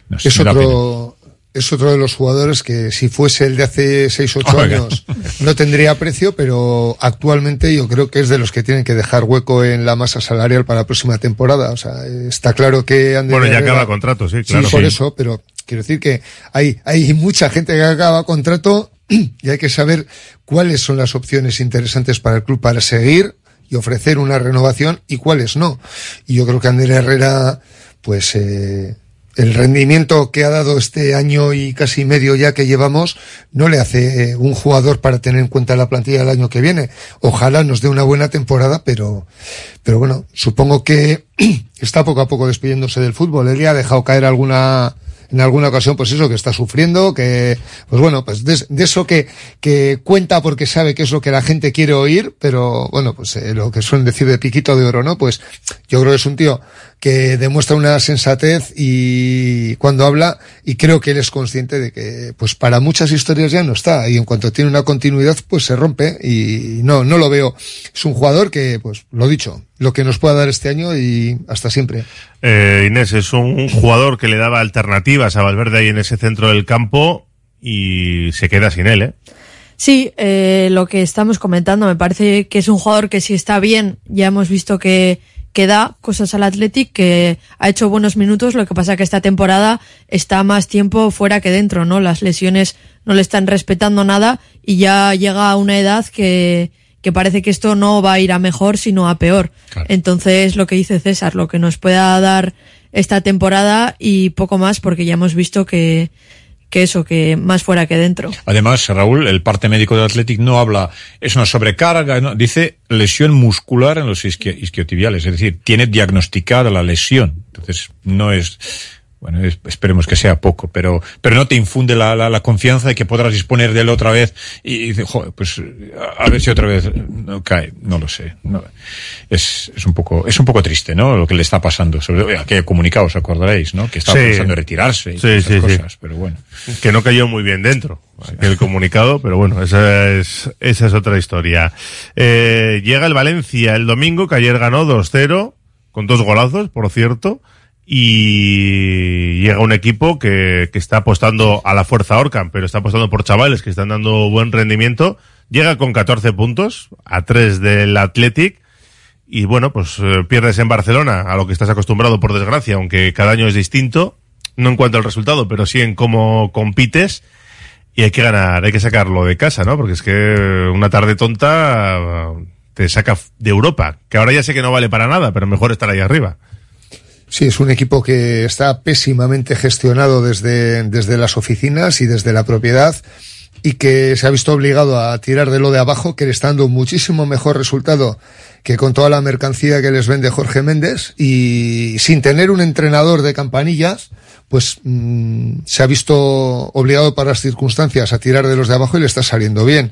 No sé, Es otro, es otro de los jugadores que si fuese el de hace 6 8 Oiga. años no tendría precio, pero actualmente yo creo que es de los que tienen que dejar hueco en la masa salarial para la próxima temporada. O sea, está claro que Ander Bueno, ya Herrera- acaba contrato, sí, claro. por Sí. eso, pero quiero decir que hay, hay mucha gente que acaba contrato y hay que saber cuáles son las opciones interesantes para el club para seguir y ofrecer una renovación y cuáles no. Y yo creo que Ander Herrera, pues, eh, el rendimiento que ha dado este año y casi medio ya que llevamos no le hace eh, un jugador para tener en cuenta la plantilla del año que viene. Ojalá nos dé una buena temporada, pero, pero bueno, supongo que *clears throat* está poco a poco despidiéndose del fútbol. Él ya ha dejado caer alguna, en alguna ocasión, pues eso, que está sufriendo, que, pues bueno, pues de, de eso que, que cuenta porque sabe que es lo que la gente quiere oír, pero bueno, pues eh, lo que suelen decir de piquito de oro, ¿no? Pues yo creo que es un tío que demuestra una sensatez y cuando habla, y creo que él es consciente de que, pues para muchas historias ya no está, y en cuanto tiene una continuidad, pues se rompe, y no, no lo veo. Es un jugador que, pues, lo dicho, lo que nos pueda dar este año y hasta siempre. Eh, Inés es un jugador que le daba alternativas a Valverde ahí en ese centro del campo y se queda sin él, ¿eh? Sí, eh, lo que estamos comentando, me parece que es un jugador que si está bien, ya hemos visto que, que da cosas al Athletic, que ha hecho buenos minutos, lo que pasa que esta temporada está más tiempo fuera que dentro, ¿no? Las lesiones no le están respetando nada y ya llega a una edad que, que parece que esto no va a ir a mejor, sino a peor. Entonces, lo que dice César, lo que nos pueda dar esta temporada y poco más, porque ya hemos visto que, que eso, que más fuera que dentro. Además, Raúl, el parte médico del Athletic no habla, es una sobrecarga, dice lesión muscular en los isquio- isquiotibiales, es decir, tiene diagnosticada la lesión. Entonces, no es, Bueno, es- esperemos que sea poco, pero, pero no te infunde la, la, la confianza de que podrás disponer de él otra vez y, y joder, pues a, a ver si otra vez no cae, no lo sé. no. es, es un poco, es un poco triste, ¿no? Lo que le está pasando. Sobre oye, aquel comunicado, os acordaréis, ¿no? Que estaba Sí. pensando en retirarse y Sí, esas sí, sí. cosas, pero bueno. Que no cayó muy bien dentro, el comunicado, pero bueno, esa es, esa es otra historia. Eh, llega el Valencia el domingo, que ayer ganó 2-0, con dos golazos, por cierto, y llega un equipo que, que está apostando a la fuerza Orcan, pero está apostando por chavales que están dando buen rendimiento. Llega con 14 puntos, a 3 del Athletic, y bueno, pues eh, pierdes en Barcelona, a lo que estás acostumbrado por desgracia, aunque cada año es distinto, no en cuanto al resultado, pero sí en cómo compites. Y hay que ganar, hay que sacarlo de casa, ¿no? Porque es que una tarde tonta eh, te saca de Europa, que ahora ya sé que no vale para nada, pero mejor estar ahí arriba. Sí, es un equipo que está pésimamente gestionado desde, desde las oficinas y desde la propiedad y que se ha visto obligado a tirar de lo de abajo, que le está dando muchísimo mejor resultado que con toda la mercancía que les vende Jorge Méndez y sin tener un entrenador de campanillas, pues mm, se ha visto obligado para las circunstancias a tirar de los de abajo y le está saliendo bien.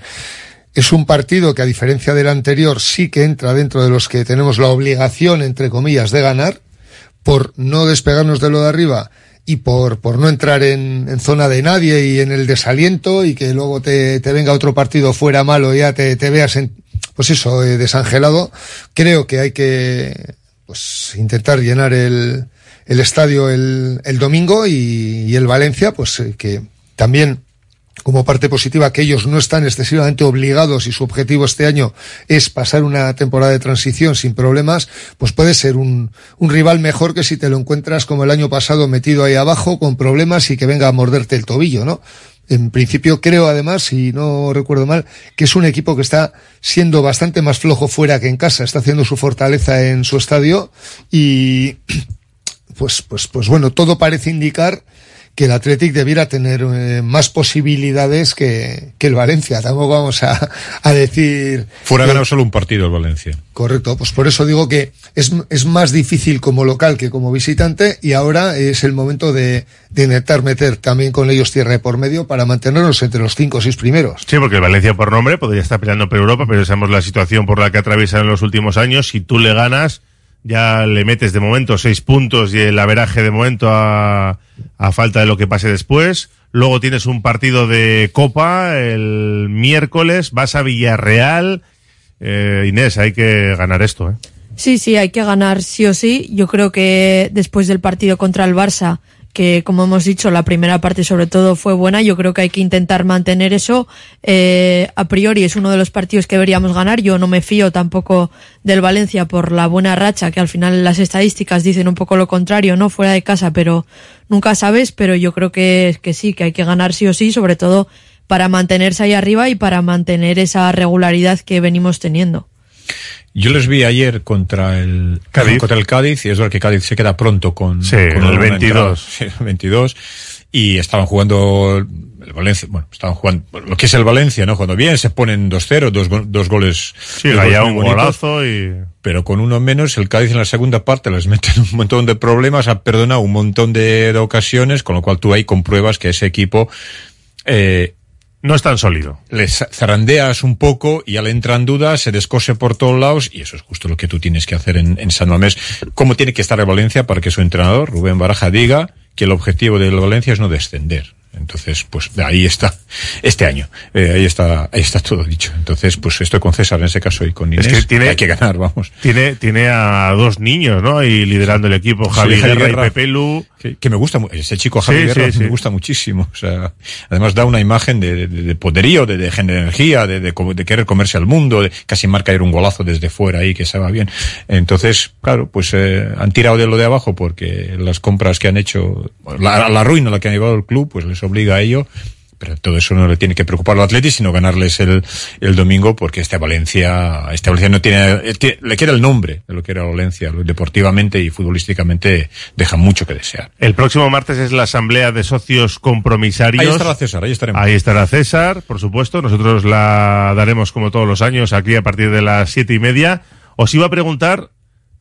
Es un partido que a diferencia del anterior sí que entra dentro de los que tenemos la obligación, entre comillas, de ganar, por no despegarnos de lo de arriba y por, por no entrar en, en zona de nadie y en el desaliento y que luego te, te venga otro partido fuera malo y ya te, te veas en, pues eso, eh, desangelado, creo que hay que pues intentar llenar el, el estadio el, el domingo y, y el Valencia, pues eh, que también como parte positiva que ellos no están excesivamente obligados y su objetivo este año es pasar una temporada de transición sin problemas, pues puede ser un, un rival mejor que si te lo encuentras como el año pasado metido ahí abajo con problemas y que venga a morderte el tobillo, ¿no? En principio creo además, si no recuerdo mal, que es un equipo que está siendo bastante más flojo fuera que en casa, está haciendo su fortaleza en su estadio y *clears throat* pues, pues, pues bueno, todo parece indicar que el Athletic debiera tener eh, más posibilidades que, que el Valencia. Tampoco vamos a, a decir. Fuera que- ganado solo un partido el Valencia. Correcto, pues por eso digo que es, es más difícil como local que como visitante y ahora es el momento de, de intentar meter también con ellos tierra por medio para mantenernos entre los cinco o seis primeros. Sí, porque el Valencia por nombre podría estar peleando por Europa, pero sabemos la situación por la que atraviesa en los últimos años. Si tú le ganas, ya le metes de momento seis puntos y el averaje de momento a, a falta de lo que pase después. Luego tienes un partido de Copa el miércoles, vas a Villarreal. Eh, Inés, hay que ganar esto, ¿eh? Sí, sí, hay que ganar sí o sí. Yo creo que después del partido contra el Barça, que como hemos dicho, la primera parte sobre todo fue buena, yo creo que hay que intentar mantener eso. Eh, a priori es uno de los partidos que deberíamos ganar. Yo no me fío tampoco del Valencia por la buena racha, que al final las estadísticas dicen un poco lo contrario, ¿no? Fuera de casa, pero nunca sabes, pero yo creo que, que sí, que hay que ganar sí o sí, sobre todo para mantenerse ahí arriba y para mantener esa regularidad que venimos teniendo. Yo les vi ayer contra el Cádiz. contra el Cádiz y es verdad que Cádiz se queda pronto con, Sí, con el una 22. entrada. *laughs* Sí, el 22 y estaban jugando el Valencia, bueno, estaban jugando lo que es el Valencia, ¿no? Jugando bien, se ponen 2-0, dos, dos goles. Sí, dos goles un bonitos. golazo y... Pero con uno menos, el Cádiz en la segunda parte les *laughs* meten un montón de problemas, ha perdonado un montón de, de ocasiones, con lo cual tú ahí compruebas que ese equipo eh, no es tan sólido. Les zarandeas un poco y ya le entran dudas, se descose por todos lados y eso es justo lo que tú tienes que hacer en, en San Mamés. ¿Cómo tiene que estar el Valencia para que su entrenador, Rubén Baraja, diga que el objetivo del Valencia es no descender? Entonces, pues ahí está, este año, eh, ahí está, ahí está todo dicho. Entonces, pues estoy con César en ese caso y con Inés. Es que tiene- hay que ganar, vamos. Tiene, tiene a dos niños, ¿no? Ahí liderando el equipo, Javi Sí, Javi Guerra, Guerra. y Pepe Lu. Que, que me gusta, ese chico Javi Sí, Guerra sí, me gusta muchísimo. O sea, además da una imagen de, de- de poderío, de, de, de energía, de, de, querer comerse al mundo, de casi marca ir un golazo desde fuera ahí que se va bien. Entonces, claro, pues eh, han tirado de lo de abajo porque las compras que han hecho, la, la ruina a la que han llevado el club, pues les obliga a ello. Pero todo eso no le tiene que preocupar al Atleti, sino ganarles el, el domingo, porque este Valencia, este Valencia no tiene, eh, tiene- le queda el nombre de lo que era Valencia, deportivamente y futbolísticamente deja mucho que desear. El próximo martes es la asamblea de socios compromisarios. Ahí estará César, ahí estaremos. Ahí estará César, por supuesto. Nosotros la daremos como todos los años aquí a partir de las siete y media. Os iba a preguntar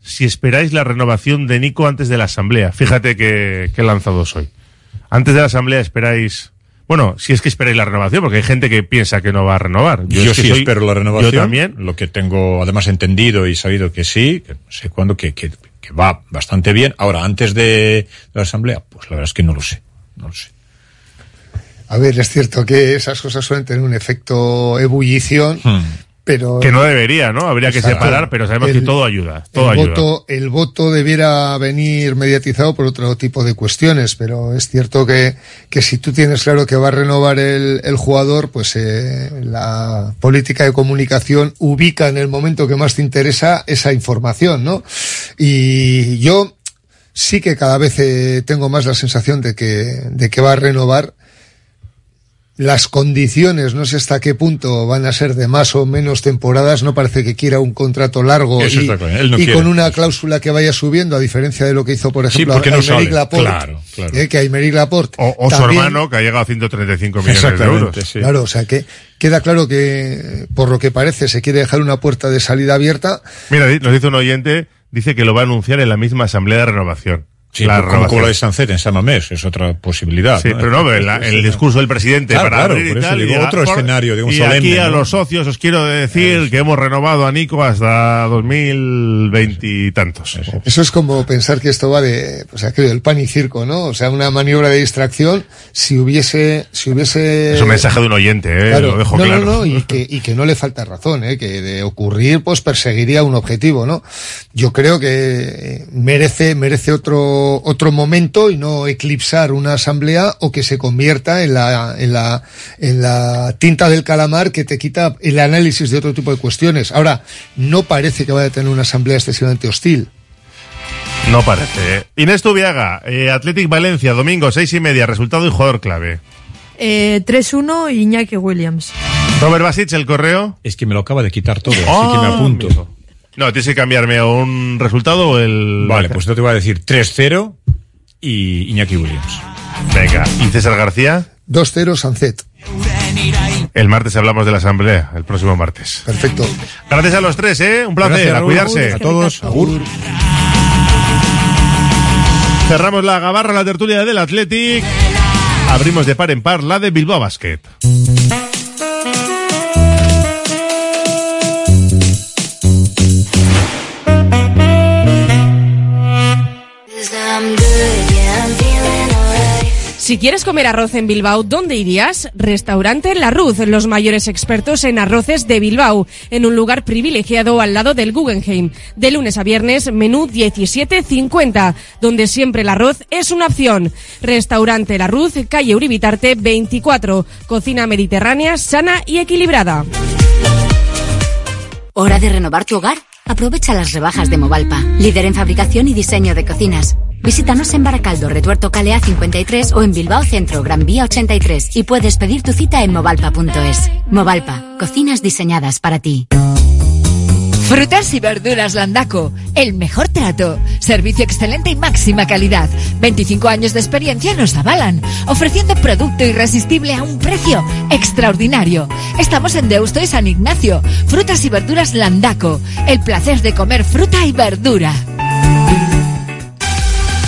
si esperáis la renovación de Nico antes de la asamblea. Fíjate que, que lanzado soy. Antes de la asamblea esperáis bueno, si es que esperáis la renovación, porque hay gente que piensa que no va a renovar. Yo, es que sí soy- espero la renovación. Yo también. Lo que tengo además entendido y sabido que sí, que no sé cuándo, que, que, que va bastante bien. Ahora, antes de la asamblea, pues la verdad es que no lo sé. No lo sé. A ver, es cierto que esas cosas suelen tener un efecto ebullición, pero... Que no debería, ¿no? Habría que Exacto. separar, pero sabemos El- que todo ayuda. Todo el ayuda. voto, el voto debiera venir mediatizado por otro tipo de cuestiones, pero es cierto que, que si tú tienes claro que va a renovar el, el jugador, pues eh, la política de comunicación ubica en el momento que más te interesa esa información, ¿no? Y yo sí que cada vez eh, tengo más la sensación de que, de que va a renovar las condiciones, no sé hasta qué punto van a ser de más o menos temporadas, no parece que quiera un contrato largo Eso y, está claro, él no y quiere. con una cláusula que vaya subiendo, a diferencia de lo que hizo, por Sí, ejemplo, porque no Aymeric. Laporte, Claro, claro. eh, que Aymeric Laporte O, o su hermano, que ha llegado a 135 millones de euros. Claro, o sea que queda claro que, por lo que parece, se quiere dejar una puerta de salida abierta. Mira, nos dice un oyente, dice que lo va a anunciar en la misma asamblea de renovación. Sí, la como la de Sancet en San Mamés, es otra posibilidad. Sí, pero no, el, el discurso del presidente Claro, para claro, abrir y por eso tal, y digo, diga, otro por- escenario de un y solemne, aquí a ¿no? los socios os quiero decir que hemos renovado a Nico hasta 2020 y tantos. Eso es como pensar que esto va de, pues aquello del pan y circo, ¿no? O sea, una maniobra de distracción. Si hubiese, si hubiese. Es un mensaje de un oyente, eh, Claro, lo dejo no, claro. no, no, y *laughs* que, y que no le falta razón, ¿eh? que de ocurrir, pues perseguiría un objetivo, ¿no? Yo creo que merece, merece otro, otro momento y no eclipsar una asamblea o que se convierta en la, en la, en la tinta del calamar que te quita el análisis de otro tipo de cuestiones. Ahora, no parece que vaya a tener una asamblea excesivamente hostil. No parece. eh. Inés Tubiaga, eh, Athletic Valencia, domingo, seis y media, resultado y jugador clave. Eh, 3-1 Iñaki Williams. Robert Basich, el correo. Es que me lo acaba de quitar todo, así Ah, que me apunto. No, tienes que cambiarme o un resultado o el... Vale, pues yo te voy a decir 3-0 y Iñaki Williams. Venga, ¿y César García? 2-0 Sancet. El martes hablamos de la asamblea, el próximo martes. Perfecto. Gracias a los tres, ¿eh? Un placer, Gracias, a cuidarse. A todos, agur. Cerramos la gabarra, la tertulia del Athletic. Abrimos de par en par la de Bilbao Basket. Si quieres comer arroz en Bilbao, ¿dónde irías? Restaurante La Ruz, los mayores expertos en arroces de Bilbao, en un lugar privilegiado al lado del Guggenheim. De lunes a viernes, menú 17.50, donde siempre el arroz es una opción. Restaurante La Ruz, calle Uribitarte 24, cocina mediterránea, sana y equilibrada. ¿Hora de renovar tu hogar? Aprovecha las rebajas de Movalpa, líder en fabricación y diseño de cocinas. Visítanos en Baracaldo, Retuerto Calea 53 o en Bilbao Centro, Gran Vía 83 y puedes pedir tu cita en movalpa.es. Movalpa, cocinas diseñadas para ti. Frutas y verduras Landaco. El mejor trato. Servicio excelente y máxima calidad. 25 años de experiencia nos avalan. Ofreciendo producto irresistible a un precio extraordinario. Estamos en Deusto y San Ignacio. Frutas y verduras Landaco. El placer de comer fruta y verdura.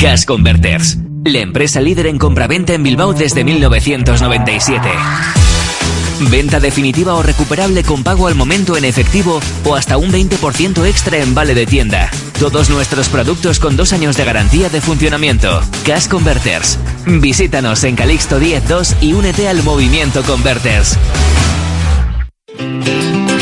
Gas Converters, la empresa líder en compraventa en Bilbao desde 1997. Venta definitiva o recuperable con pago al momento en efectivo o hasta un 20% extra en vale de tienda. Todos nuestros productos con dos años de garantía de funcionamiento. Cash Converters. Visítanos en Calixto 102 y únete al movimiento Converters.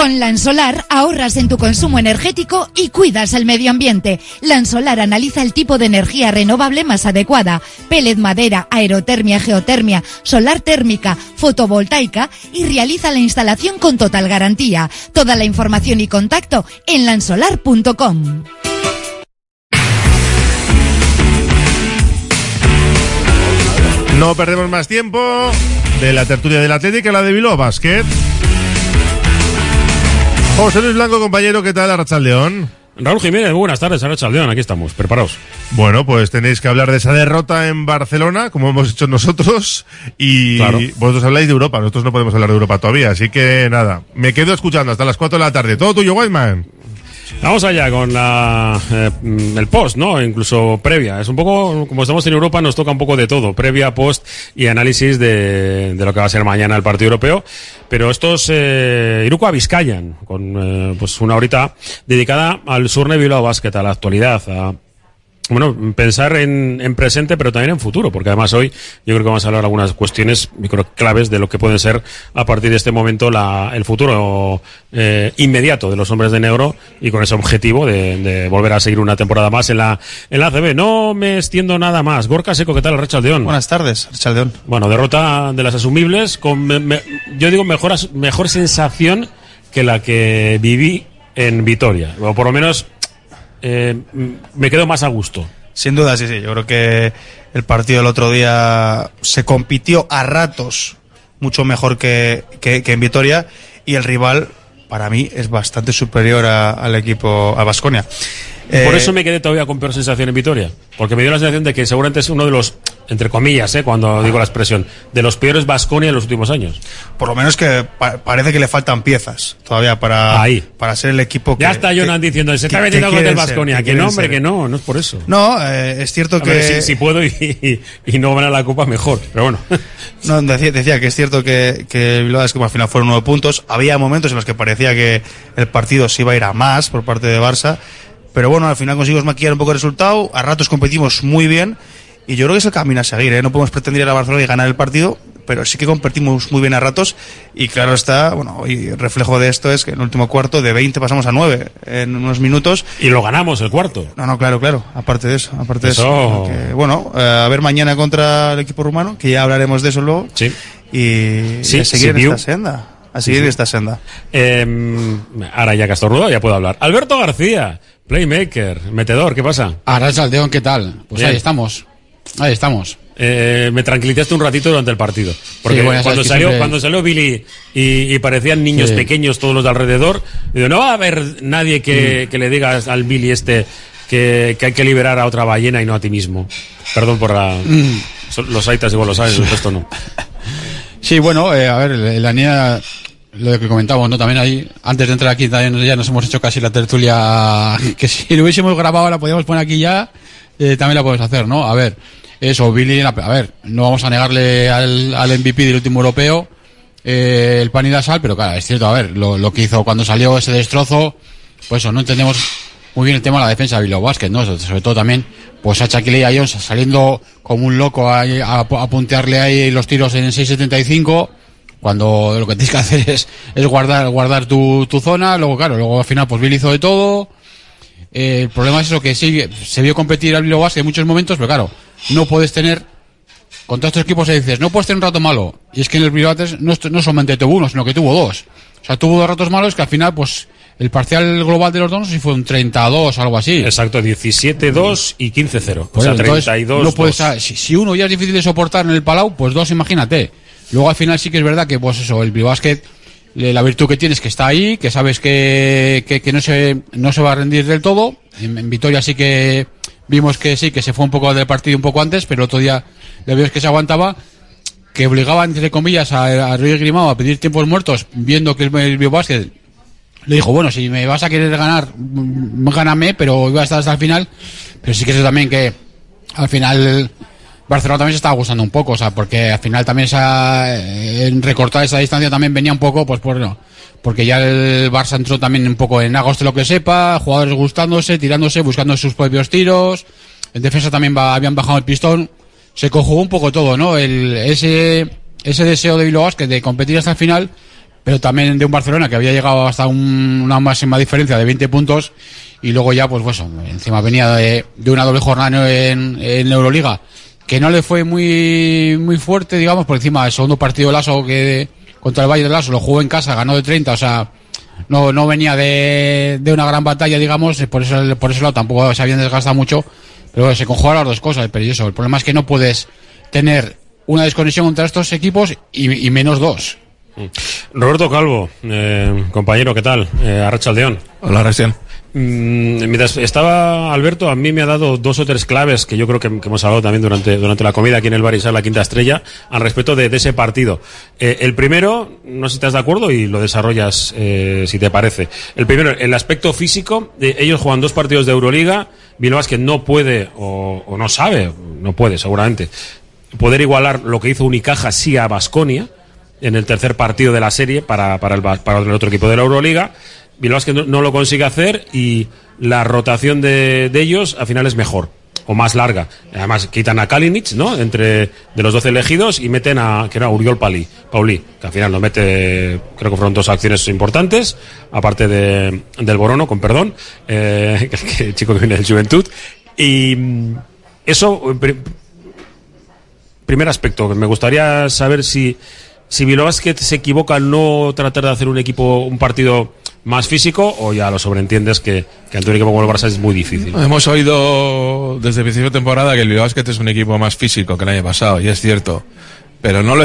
Con Lansolar ahorras en tu consumo energético y cuidas el medio ambiente. Lansolar analiza el tipo de energía renovable más adecuada. Pellet madera, aerotermia, geotermia, solar térmica, fotovoltaica y realiza la instalación con total garantía. Toda la información y contacto en lansolar.com. No perdemos más tiempo de la tertulia del Atlético a la de Bilbao Basket. José Luis Blanco, compañero, ¿qué tal, Arrachaldeón? Raúl Jiménez, buenas tardes, Arrachaldeón, aquí estamos, preparados. Bueno, pues tenéis que hablar de esa derrota en Barcelona, como hemos hecho nosotros, y Claro. vosotros habláis de Europa, nosotros no podemos hablar de Europa todavía, así que nada, me quedo escuchando hasta las 4 de la tarde. Todo tuyo, Whiteman. Vamos allá con la, eh, el post, ¿no? Incluso previa. Es un poco, como estamos en Europa, nos toca un poco de todo. Previa, post y análisis de, de lo que va a ser mañana el partido europeo. Pero esto es eh, Iruko con eh, pues una horita dedicada al Surne Bilbao Basket, a la actualidad, a bueno, pensar en, en presente, pero también en futuro, porque además hoy yo creo que vamos a hablar algunas cuestiones, yo creo, claves de lo que pueden ser a partir de este momento la, el futuro eh, inmediato de los hombres de negro y con ese objetivo de, de volver a seguir una temporada más en la, en la ACB. No me extiendo nada más. Gorka Seco, ¿qué tal, Rechaldeón? Buenas tardes, Rechaldeón. Bueno, derrota de las asumibles, con, me- me- yo digo, mejor, mejor sensación que la que viví en Vitoria. O por lo menos eh, me quedo más a gusto. Sin duda, sí, sí. Yo creo que el partido del otro día se compitió a ratos mucho mejor que, que, que en Vitoria y el rival, para mí, es bastante superior al equipo, a Basconia. Por eso me quedé todavía con peor sensación en Vitoria. Porque me dio la sensación de que seguramente es uno de los, entre comillas, eh, cuando digo la expresión, de los peores Basconia en los últimos años. Por lo menos que pa- parece que le faltan piezas todavía para, Ahí. para ser el equipo que. Ya está Jonan que- diciendo, se está que- metiendo que con el Basconia. Que no, hombre, ser. que no, no es por eso. No, eh, es cierto A que. ver, si, si puedo y, y- y no ganar la copa, mejor. Pero bueno. *laughs* No, decía, decía que es cierto que, que Bilbao es como al final fueron nueve puntos. Había momentos en los que parecía que el partido se iba a ir a más por parte de Barça. Pero bueno, al final conseguimos maquillar un poco el resultado. A ratos competimos muy bien. Y yo creo que es el camino a seguir. ¿eh? No podemos pretender ir a Barcelona y ganar el partido. Pero sí que competimos muy bien a ratos. Y claro está, bueno, y reflejo de esto es que en el último cuarto de 20 pasamos a 9 en unos minutos. Y lo ganamos el cuarto. No, no, claro, claro. Aparte de eso, aparte de Eso- eso. Que, bueno, eh, a ver mañana contra el equipo rumano, que ya hablaremos de eso luego. Sí. Y, Sí, y a seguir en Sibiu. esta senda. A seguir Sí, en sí. esta senda. Eh, ahora ya Castorrudo, ya puedo hablar. Alberto García, playmaker, metedor, ¿qué pasa? Arrachaldeón, ¿qué tal? Pues Bien. ahí estamos. Ahí estamos. Eh, me tranquilizaste un ratito durante el partido. Porque Sí, bueno, cuando, salió, siempre- cuando salió Billy y, y parecían niños Sí. pequeños todos los de alrededor, digo, no va a haber nadie que, Mm. que le diga al Billy este que, que hay que liberar a otra ballena y no a ti mismo. Perdón por la... Mm. Los aitas igual lo saben, el resto no. *laughs* Sí, bueno, eh, a ver, la niña, lo que comentábamos, ¿no? También ahí, antes de entrar aquí, también ya nos hemos hecho casi la tertulia, *laughs* que si lo hubiésemos grabado la podíamos poner aquí ya, eh, también la podemos hacer, ¿no? A ver, eso, Billy, a ver, no vamos a negarle al, al MVP del último europeo eh, el pan y la sal, pero claro, es cierto, a ver, lo, lo que hizo cuando salió ese destrozo, pues eso, no entendemos muy bien el tema de la defensa de Bilbao Basket, ¿no? Sobre todo también, pues a Shaquille Jones saliendo como un loco a, a, a puntearle ahí los tiros en 6.75, cuando lo que tienes que hacer es, es guardar, guardar tu, tu zona, luego claro, luego al final pues Billy hizo de todo, eh, el problema es eso que sí, se vio competir al Bilbao en muchos momentos, pero claro, no puedes tener contra estos equipos se dices, no puedes tener un rato malo. Y es que en el Bilbao no, no solamente tuvo uno, sino que tuvo dos. O sea, tuvo dos ratos malos que al final, pues, el parcial global de los dos no sé si fue un 32 algo así. Exacto, 17-2 y 15-0. O Pues sea, entonces, 32 no puedes, si, si uno ya es difícil de soportar en el Palau, pues dos, imagínate. Luego al final sí que es verdad que, pues eso, el Bilbao Basket, eh, la virtud que tienes es que está ahí, que sabes que, que, no, se, no se va a rendir del todo. En, Vitoria sí que vimos que sí, que se fue un poco del partido un poco antes, pero otro día le vimos que se aguantaba, que obligaba, entre comillas, a, a Ruiz Grimao a pedir tiempos muertos, viendo que el, el le dijo, bueno, si me vas a querer ganar, mm, gáname, pero iba a estar hasta el final. Pero sí que sé también que al final Barcelona también se estaba gustando un poco, o sea, porque al final también esa, eh, en recortar esa distancia también venía un poco, pues por, no, porque ya el Barça entró también un poco en agosto lo que sepa, jugadores gustándose, tirándose, buscando sus propios tiros, en defensa también va- habían bajado el pistón, se conjugó un poco todo, ¿no? El, ese, ese deseo de Bilbao Basket de competir hasta el final, pero también de un Barcelona que había llegado hasta un- una máxima diferencia de 20 puntos y luego ya, pues, pues encima venía de, de una doble jornada en, en Euroliga que no le fue muy muy fuerte, digamos, por encima del segundo partido de Lasso que contra el Valle de Lasso lo jugó en casa, ganó de 30, o sea, no, no venía de, de una gran batalla, digamos, por eso, por ese lado tampoco se habían desgastado mucho, pero bueno, se conjugan las dos cosas, pero eso, el problema es que no puedes tener una desconexión entre estos equipos y, y menos dos. Roberto Calvo, eh, compañero, ¿qué tal? Eh, Arrachaldeón. Hola, Recién. Mm, mientras estaba Alberto, a mí me ha dado dos o tres claves que yo creo que, hemos hablado también durante, durante la comida aquí en el Barisal, la quinta estrella, al respecto de, ese partido. Eh, el primero, no sé si estás de acuerdo y lo desarrollas eh, si te parece. El primero, el aspecto físico, eh, ellos juegan dos partidos de Euroliga, Bilbao que no puede o, o no sabe, no puede seguramente, poder igualar lo que hizo Unicaja sí a Basconia en el tercer partido de la serie para, para, el, para el otro equipo de la Euroliga. Bilbao que no, lo consigue hacer y la rotación de, de ellos al final es mejor o más larga. Además quitan a Kalinic, ¿no? Entre de los 12 elegidos y meten a que era Uriol Pali, Pauli, que al final lo mete, creo que fueron dos acciones importantes, aparte de, del Borono, con perdón, eh, *laughs* el chico que viene del Juventud. Y mm, eso, pri- primer aspecto, me gustaría saber si, si Bilbao se equivoca al no tratar de hacer un equipo, un partido más físico, o ya lo sobreentiendes que, que ante un equipo como el Barça es muy difícil. Hemos oído desde el principio de temporada que el Bilbao Basket es un equipo más físico que el año pasado, y es cierto. Pero no, lo-